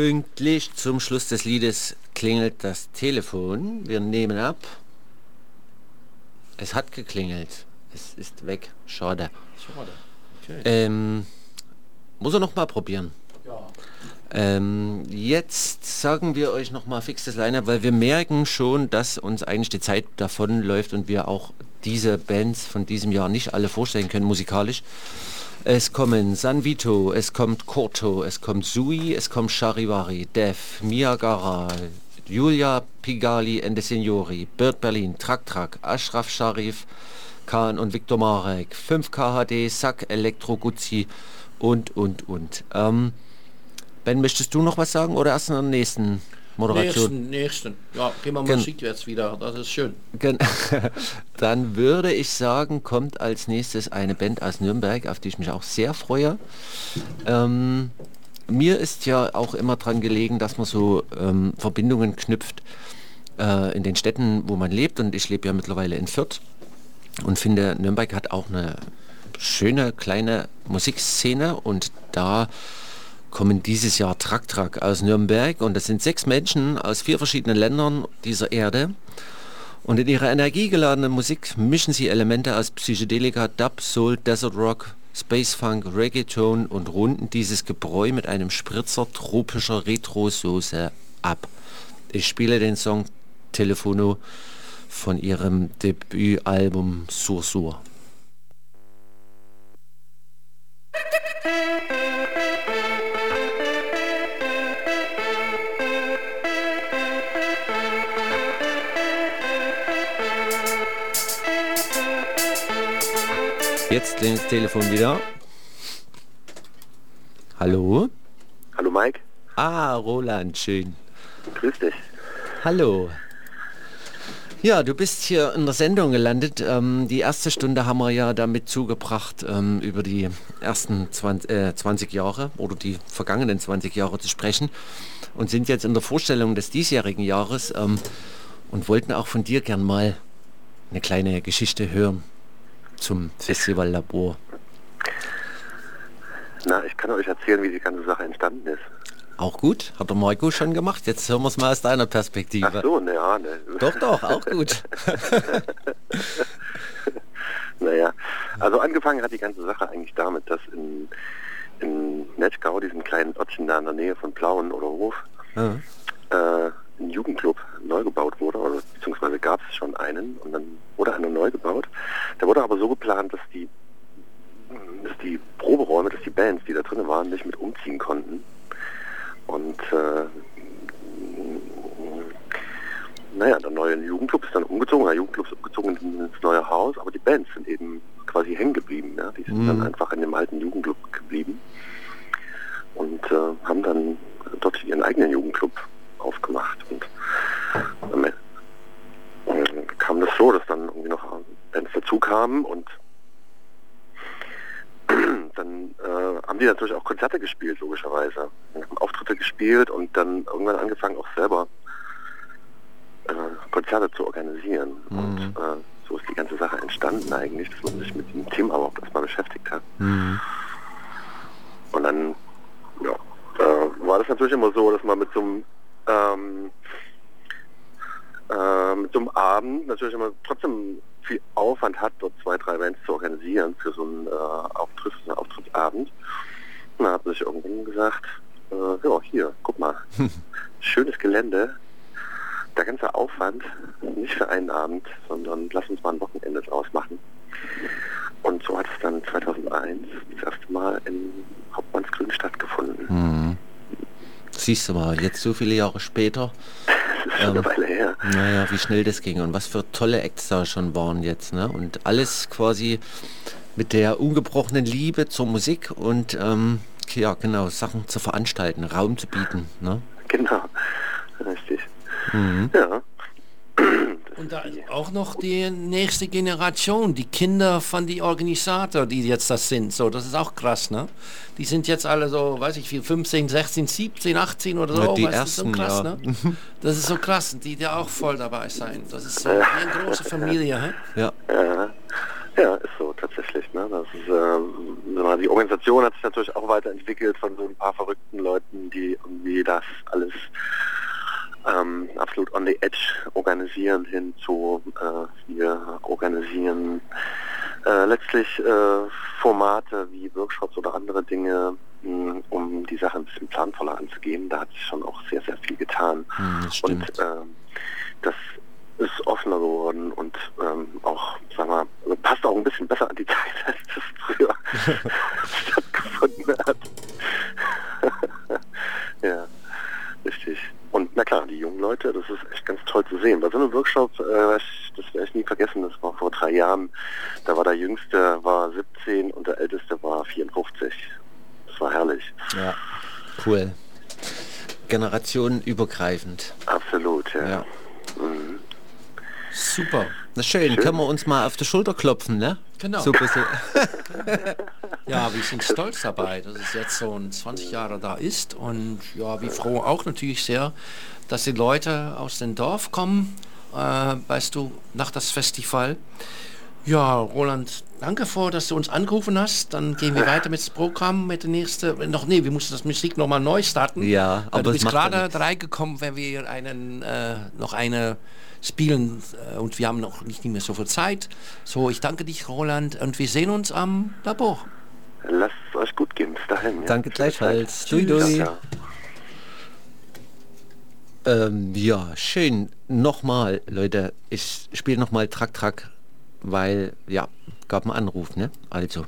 Pünktlich zum Schluss des Liedes klingelt das Telefon. Wir nehmen ab. Es hat geklingelt. Es ist weg. Schade. Schade. Okay. Ähm, muss er noch mal probieren. Ja. Ähm, jetzt sagen wir euch noch mal fix das Line weil wir merken schon, dass uns eigentlich die Zeit davonläuft und wir auch diese Bands von diesem Jahr nicht alle vorstellen können musikalisch. Es kommen San Vito, es kommt Corto, es kommt Sui, es kommt Charivari, Def, Miagara, Julia Pigali and the Signori, Bird Berlin, Trak Trak, Ashraf Sharif, Khan und Viktor Marek, 5K HD, Sack, Elektro Guzzi und, und, und. Ähm, ben, möchtest du noch was sagen oder erst der nächsten Moderation? Nächsten, nächsten. Ja, gehen wir Gen- Musik jetzt wieder. Das ist schön. Gen- <laughs> Dann würde ich sagen, kommt als nächstes eine Band aus Nürnberg, auf die ich mich auch sehr freue. Ähm, mir ist ja auch immer dran gelegen, dass man so ähm, Verbindungen knüpft äh, in den Städten, wo man lebt. Und ich lebe ja mittlerweile in Fürth und finde, Nürnberg hat auch eine schöne kleine Musikszene und da kommen dieses Jahr Trak Trak aus Nürnberg und das sind sechs Menschen aus vier verschiedenen Ländern dieser Erde. Und in ihrer energiegeladenen Musik mischen sie Elemente aus Psychedelika, Dub, Soul, Desert Rock, Space Funk, Reggaeton und runden dieses Gebräu mit einem Spritzer tropischer Retro-Soße ab. Ich spiele den Song Telefono von ihrem Debütalbum Sursur. Jetzt das Telefon wieder. Hallo? Hallo Mike, Ah, Roland, schön. grüß dich. Hallo. Ja, du bist hier in der Sendung gelandet. Ähm, die erste Stunde haben wir ja damit zugebracht, ähm, über die ersten 20, äh, 20 Jahre oder die vergangenen 20 Jahre zu sprechen und sind jetzt in der Vorstellung des diesjährigen Jahres ähm, und wollten auch von dir gern mal eine kleine Geschichte hören zum Festival Labor. Na, ich kann euch erzählen, wie die ganze Sache entstanden ist. Auch gut, hat der Marco schon gemacht. Jetzt hören wir es mal aus deiner Perspektive. Ach so, ne, ja, ne. Doch, doch, auch gut. <laughs> Naja, also angefangen hat die ganze Sache eigentlich damit, dass in, in Netschgau, diesem kleinen Ortchen da in der Nähe von Plauen oder Hof, Ja. äh, ein Jugendclub neu gebaut wurde, oder beziehungsweise gab es schon einen und dann wurde einer neu gebaut. Der wurde aber so geplant, dass die, dass die Proberäume, dass die Bands, die da drin waren, nicht mit umziehen konnten. Und äh, naja, der neue Jugendclub ist dann umgezogen, der Jugendclub ist umgezogen ins neue Haus, aber die Bands sind eben quasi hängen geblieben. Ja? Die sind Mhm. dann einfach in dem alten Jugendclub geblieben und äh, haben dann dort ihren eigenen Jugendclub aufgemacht. Und am Ende äh, kam das so, dass dann irgendwie noch Bands dazu kamen und <clears throat> dann äh, haben die natürlich auch Konzerte gespielt, logischerweise. Haben Auftritte gespielt und dann irgendwann angefangen auch selber äh, Konzerte zu organisieren. Und äh, so ist die ganze Sache entstanden eigentlich, dass man sich mit dem Thema überhaupt erstmal beschäftigt hat. Mhm. Und dann ja, äh, war das natürlich immer so, dass man mit so einem ähm, äh, so einem Abend natürlich immer trotzdem viel Aufwand hat, dort zwei, drei Bands zu organisieren für so einen äh, Auftritt, so einen Auftrittsabend. Und dann hat man sich irgendwann gesagt, äh, ja, hier, guck mal, schönes Gelände, der ganze Aufwand, nicht für einen Abend, sondern lass uns mal ein Wochenende draus machen. Und so hat es dann 2001 das erste Mal in Hauptmannsgrün stattgefunden. Mhm. Siehst du mal, jetzt so viele Jahre später. Das <laughs> ist schon eine Weile her. Naja, wie schnell das ging und was für tolle Acts da schon waren jetzt. Ne? Und alles quasi mit der ungebrochenen Liebe zur Musik und ähm, ja genau, Sachen zu veranstalten, Raum zu bieten. Ne? Genau, richtig. Mhm. Ja. Und da ist auch noch die nächste Generation, die Kinder von die Organisator, die jetzt das sind. So, das ist auch krass, ne? Die sind jetzt alle so, weiß ich wie, 15, 16, 17, 18 oder so. Ja, die weißt du, das ist so ersten, krass, ja. ne? Das ist so krass, die da auch voll dabei sein. Das ist so wie eine große Familie, hä? Ja. Ja, ja, ist so tatsächlich. Ne? Das ist, äh, man die Organisation hat sich natürlich auch weiterentwickelt von so ein paar verrückten Leuten, die irgendwie das alles ähm, absolut on the edge organisieren hin zu äh, wir organisieren äh, letztlich äh, Formate wie Workshops oder andere Dinge, mh, um die Sache ein bisschen planvoller anzugehen. Da hat sich schon auch sehr, sehr viel getan. Hm, und ähm, das ist offener geworden und ähm, auch, wir, also passt auch ein bisschen besser an die <laughs> Zeit, als das früher <laughs> stattgefunden hat. <laughs> ja, richtig. Und na klar, die jungen Leute, das ist echt ganz toll zu sehen. Bei so einem Workshop, äh, das werde ich nie vergessen, das war vor drei Jahren, da war der Jüngste war 17 und der Älteste war 54. Das war herrlich. Ja, cool. Generationenübergreifend. Absolut, ja. Ja. Mhm. Super. Na schön, können wir uns mal auf die Schulter klopfen, ne? Genau. So. <laughs> Ja, wir sind stolz dabei, dass es jetzt so ein 20 Jahre da ist und ja, wir froh auch natürlich sehr, dass die Leute aus dem Dorf kommen, äh, weißt du, nach das Festival. Ja, Roland, danke vor, dass du uns angerufen hast. Dann gehen wir <laughs> weiter mit dem Programm, mit der nächsten. Noch nee, wir mussten das Musik noch mal neu starten. Ja, Äh, aber du es bist ja gerade reingekommen, wenn wir einen äh, noch eine spielen äh, und wir haben noch nicht mehr so viel Zeit. So, ich danke dich, Roland, und wir sehen uns am Labor. Lasst es euch gut gehen. Bis dahin. Ja. Danke gleichfalls. Tschüss. Dui, dui. Ciao, Ähm, ja, schön. Nochmal, Leute, ich spiele nochmal Track Track, weil, ja, gab einen Anruf, ne? Also.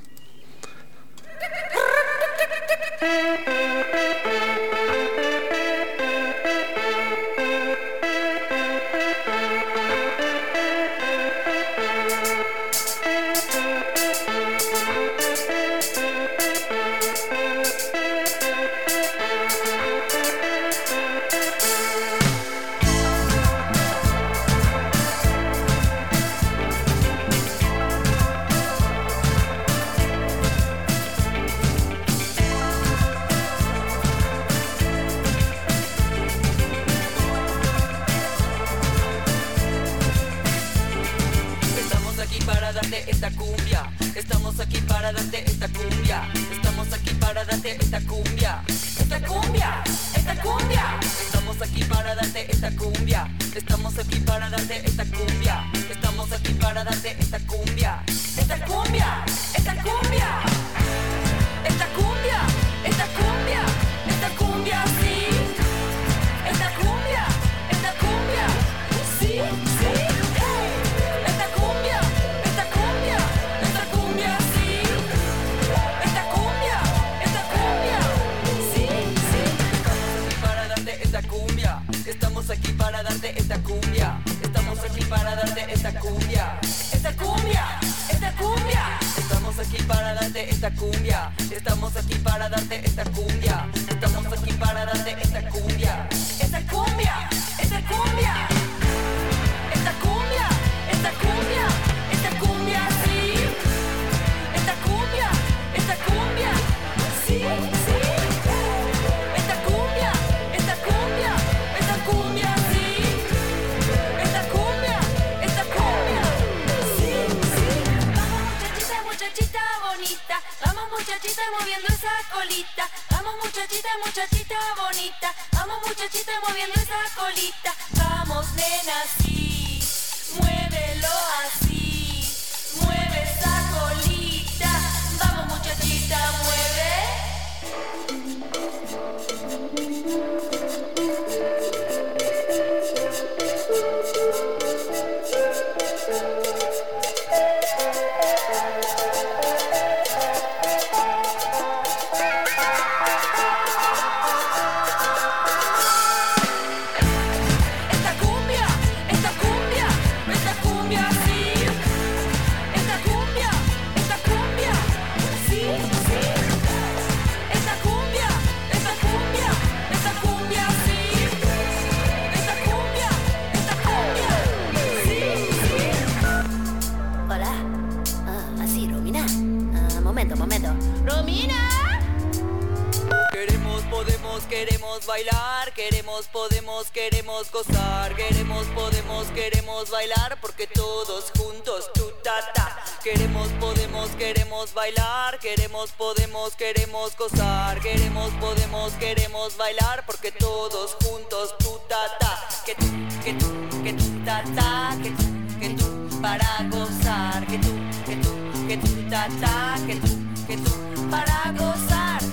Queremos bailar, queremos, podemos, queremos gozar, queremos, podemos, queremos bailar, porque todos juntos, tu ta ta, Queremos, podemos, queremos bailar. Queremos, podemos, queremos gozar. Queremos, podemos, queremos bailar. Porque todos juntos, tú, ta, ta. Que tú, que tú, que tú, ta, ta. Que tú, que tú, para gozar. Que tú, que tú, que tú, ta, ta. Que tú, que tú, para gozar.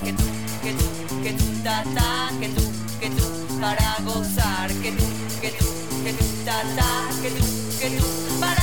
Ta, ta. Que tú, que tú, para gozar. Que tú, que tú, que tú, ta. Que tú, que tú, para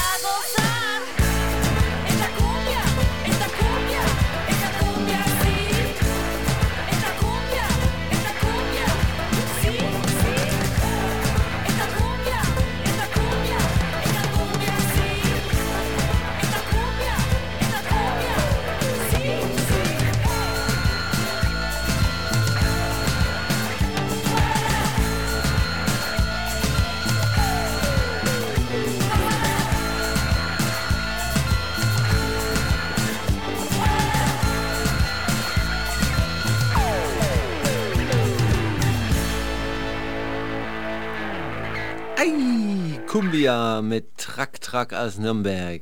Ei, Kumbia mit Track Track aus Nürnberg.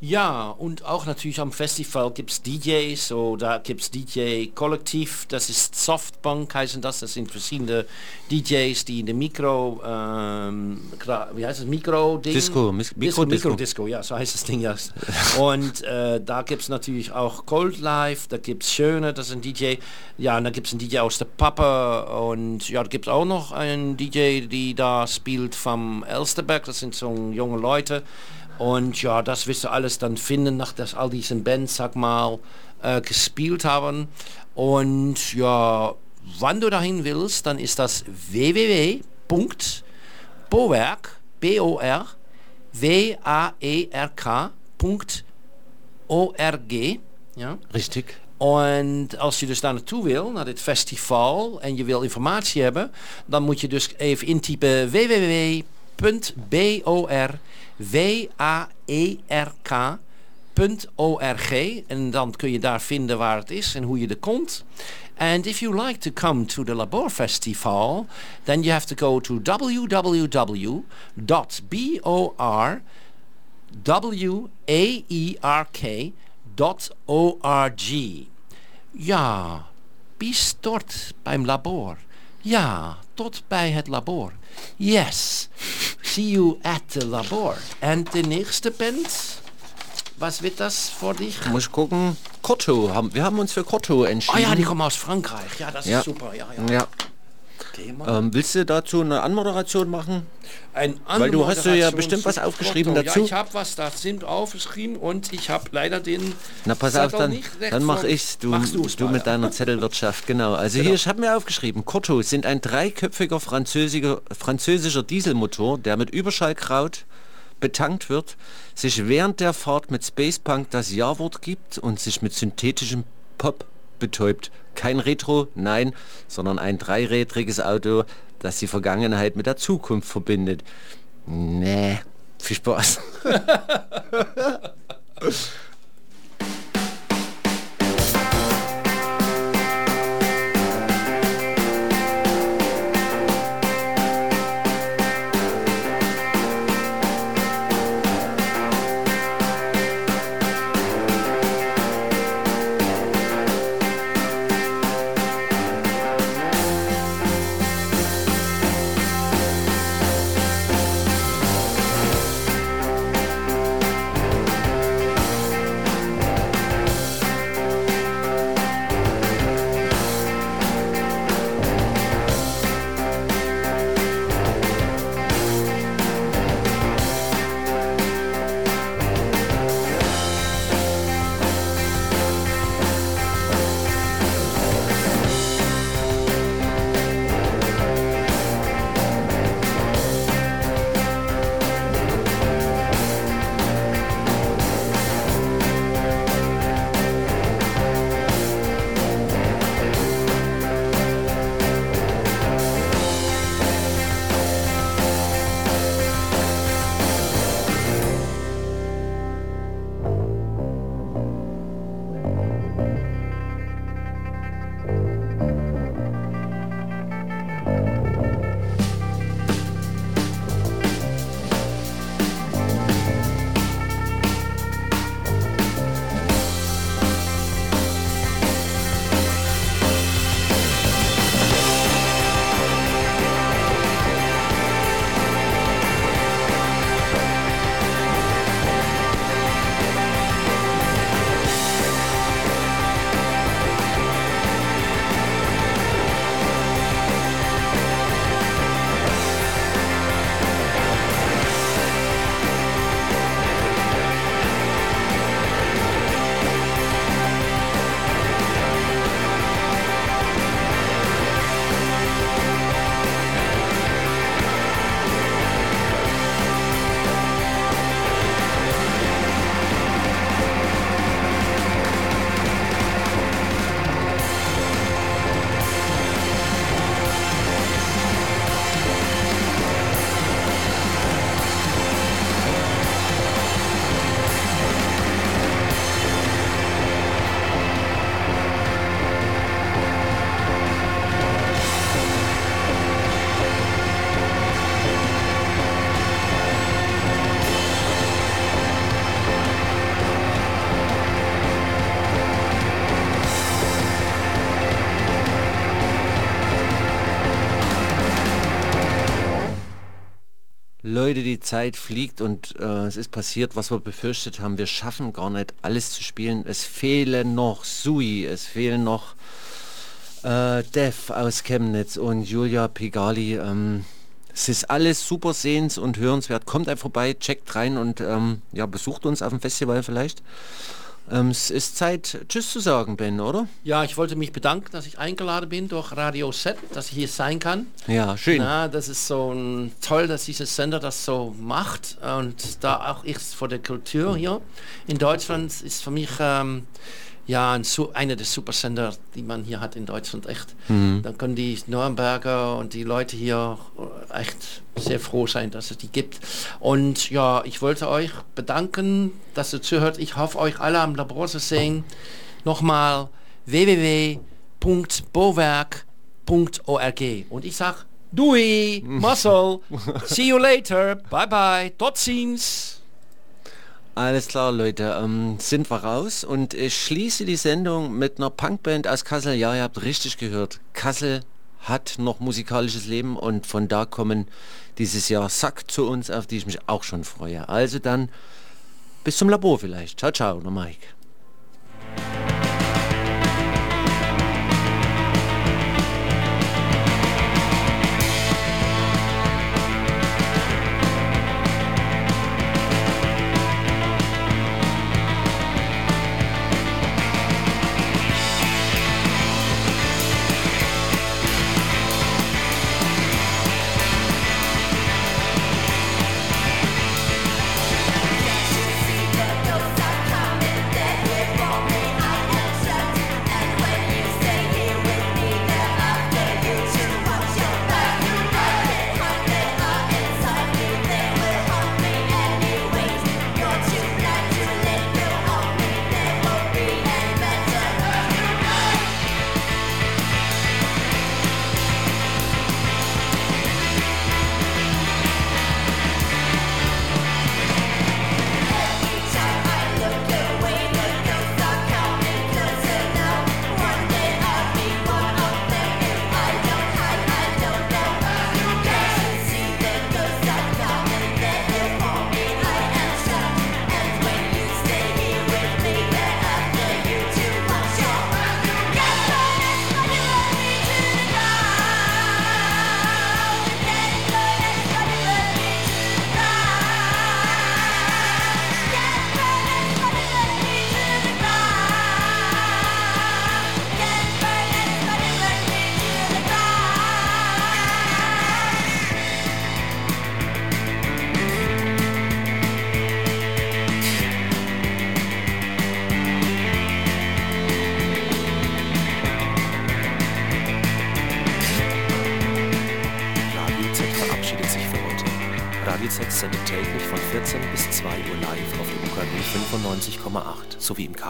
Ja, und auch natürlich am Festival gibt es DJs, so da gibt es DJ-Kollektiv, das ist Softbank heißen das, das sind verschiedene DJs, die in der Mikro, ähm, wie heißt es, Mikro -Ding? Disco, Mis- Disco, Mikrodisco. Mikrodisco, ja, so heißt das Ding ja. <laughs> Und äh, da gibt es natürlich auch Cold Life, da gibt es Schöne, das ist ein DJ, ja, und da gibt es einen DJ aus der Pappe und ja, da gibt es auch noch einen DJ, die da spielt vom Elsterberg, das sind so junge Leute. Und ja, das wirst du alles dann finden, nachdem all diesen Bands, sag mal, äh, gespielt haben. Und ja, wann du dahin willst, dann ist das www.bowerk, B-O-R, W-A-E-R-K, Punkt O-R-G, ja. Richtig. En als je dus daar naartoe wil, naar dit festival, en je wil informatie hebben, dan moet je dus even intypen www.bowerk.org en dan kun je daar vinden waar het is en hoe je er komt. And if you like to come to the Labor Festival, then you have to go to www.bor W-A-E-R-K.org. Ja, bis dort beim Labor. Ja, tot bij het labor. Yes, see you at the labor. En de nächste Band, was wird das für dich? Muss ich gucken. Corto, haben, wir haben uns für Corto Ah entschieden. ja, die kommen aus Frankreich. Ja, das Ja. ist super. Ja, ja. Ja. Ähm, willst du dazu eine Anmoderation machen? Ein Weil du hast ja Anmoderation bestimmt was aufgeschrieben Porto. dazu. Ja, ich habe was da sind aufgeschrieben und ich habe leider den Na pass auf, Zettel dann, recht dann mach vor- ich's, du, Machst du mal, mit ja. deiner Zettelwirtschaft, genau. Also Genau. hier, ich habe mir aufgeschrieben, Corto sind ein dreiköpfiger französischer, französischer Dieselmotor, der mit Überschallkraut betankt wird, sich während der Fahrt mit Spacepunk das Ja-Wort gibt und sich mit synthetischem Pop betäubt. Kein Retro, nein, sondern ein dreirädriges Auto, das die Vergangenheit mit der Zukunft verbindet. Nee, viel Spaß. <laughs> <laughs> Leute, die Zeit fliegt und äh, es ist passiert, was wir befürchtet haben. Wir schaffen gar nicht alles zu spielen. Es fehlen noch Sui, es fehlen noch äh, Dev aus Chemnitz und Julia Pigali. Ähm, es ist alles super sehens- und hörenswert. Kommt einfach vorbei, checkt rein und ähm, ja, besucht uns auf dem Festival vielleicht. Ähm, es ist Zeit, Tschüss zu sagen, Ben, oder? Ja, ich wollte mich bedanken, dass ich eingeladen bin durch Radio Set, dass ich hier sein kann. Ja, schön. Na, das ist so ein, toll, dass dieser Sender das so macht und da auch ich vor der Kultur hier in Deutschland ist für mich ähm, ja ein, einer der Supersender, die man hier hat in Deutschland echt. Mhm. Dann können die Nürnberger und die Leute hier äh, echt sehr froh sein, dass es die gibt. Und ja, ich wollte euch bedanken, dass ihr zuhört. Ich hoffe, euch alle am Labor zu sehen. Nochmal www.bowerk.org und ich sag Dui, <laughs> Muscle, see you later, bye bye, tot ziens. Alles klar, Leute, ähm, sind wir raus und ich schließe die Sendung mit einer Punkband aus Kassel. Ja, ihr habt richtig gehört. Kassel hat noch musikalisches Leben und von da kommen dieses Jahr Sack zu uns, auf die ich mich auch schon freue. Also dann bis zum Labor vielleicht. Ciao, ciao, der Mike.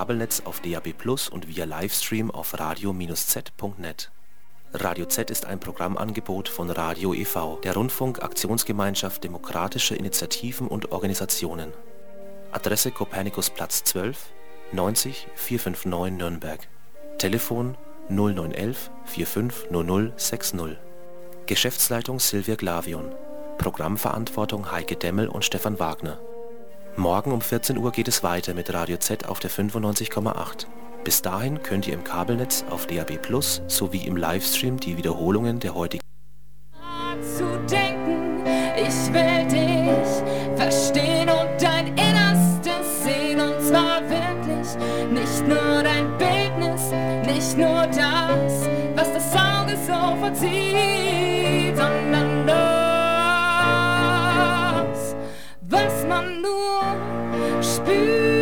Kabelnetz auf DAB Plus und via Livestream auf radio-z.net. Radio Z ist ein Programmangebot von Radio e.V., der Rundfunk-Aktionsgemeinschaft demokratischer Initiativen und Organisationen. Adresse Kopernikusplatz 12, 90 459 Nürnberg. Telefon 0911 450060. Geschäftsleitung Silvia Glavion. Programmverantwortung Heike Demmel und Stefan Wagner. Morgen um 14 Uhr geht es weiter mit Radio Z auf der 95,8. Bis dahin könnt ihr im Kabelnetz auf DAB Plus sowie im Livestream die Wiederholungen der heutigen zu denken, ich will dich verstehen und dein Innerstes sehen und zwar wirklich nicht nur dein Bildnis, nicht nur das, was das Auge so verzieht, sondern das, was man nur Espírito.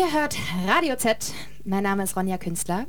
Ihr hört Radio Z. Mein Name ist Ronja Künstler.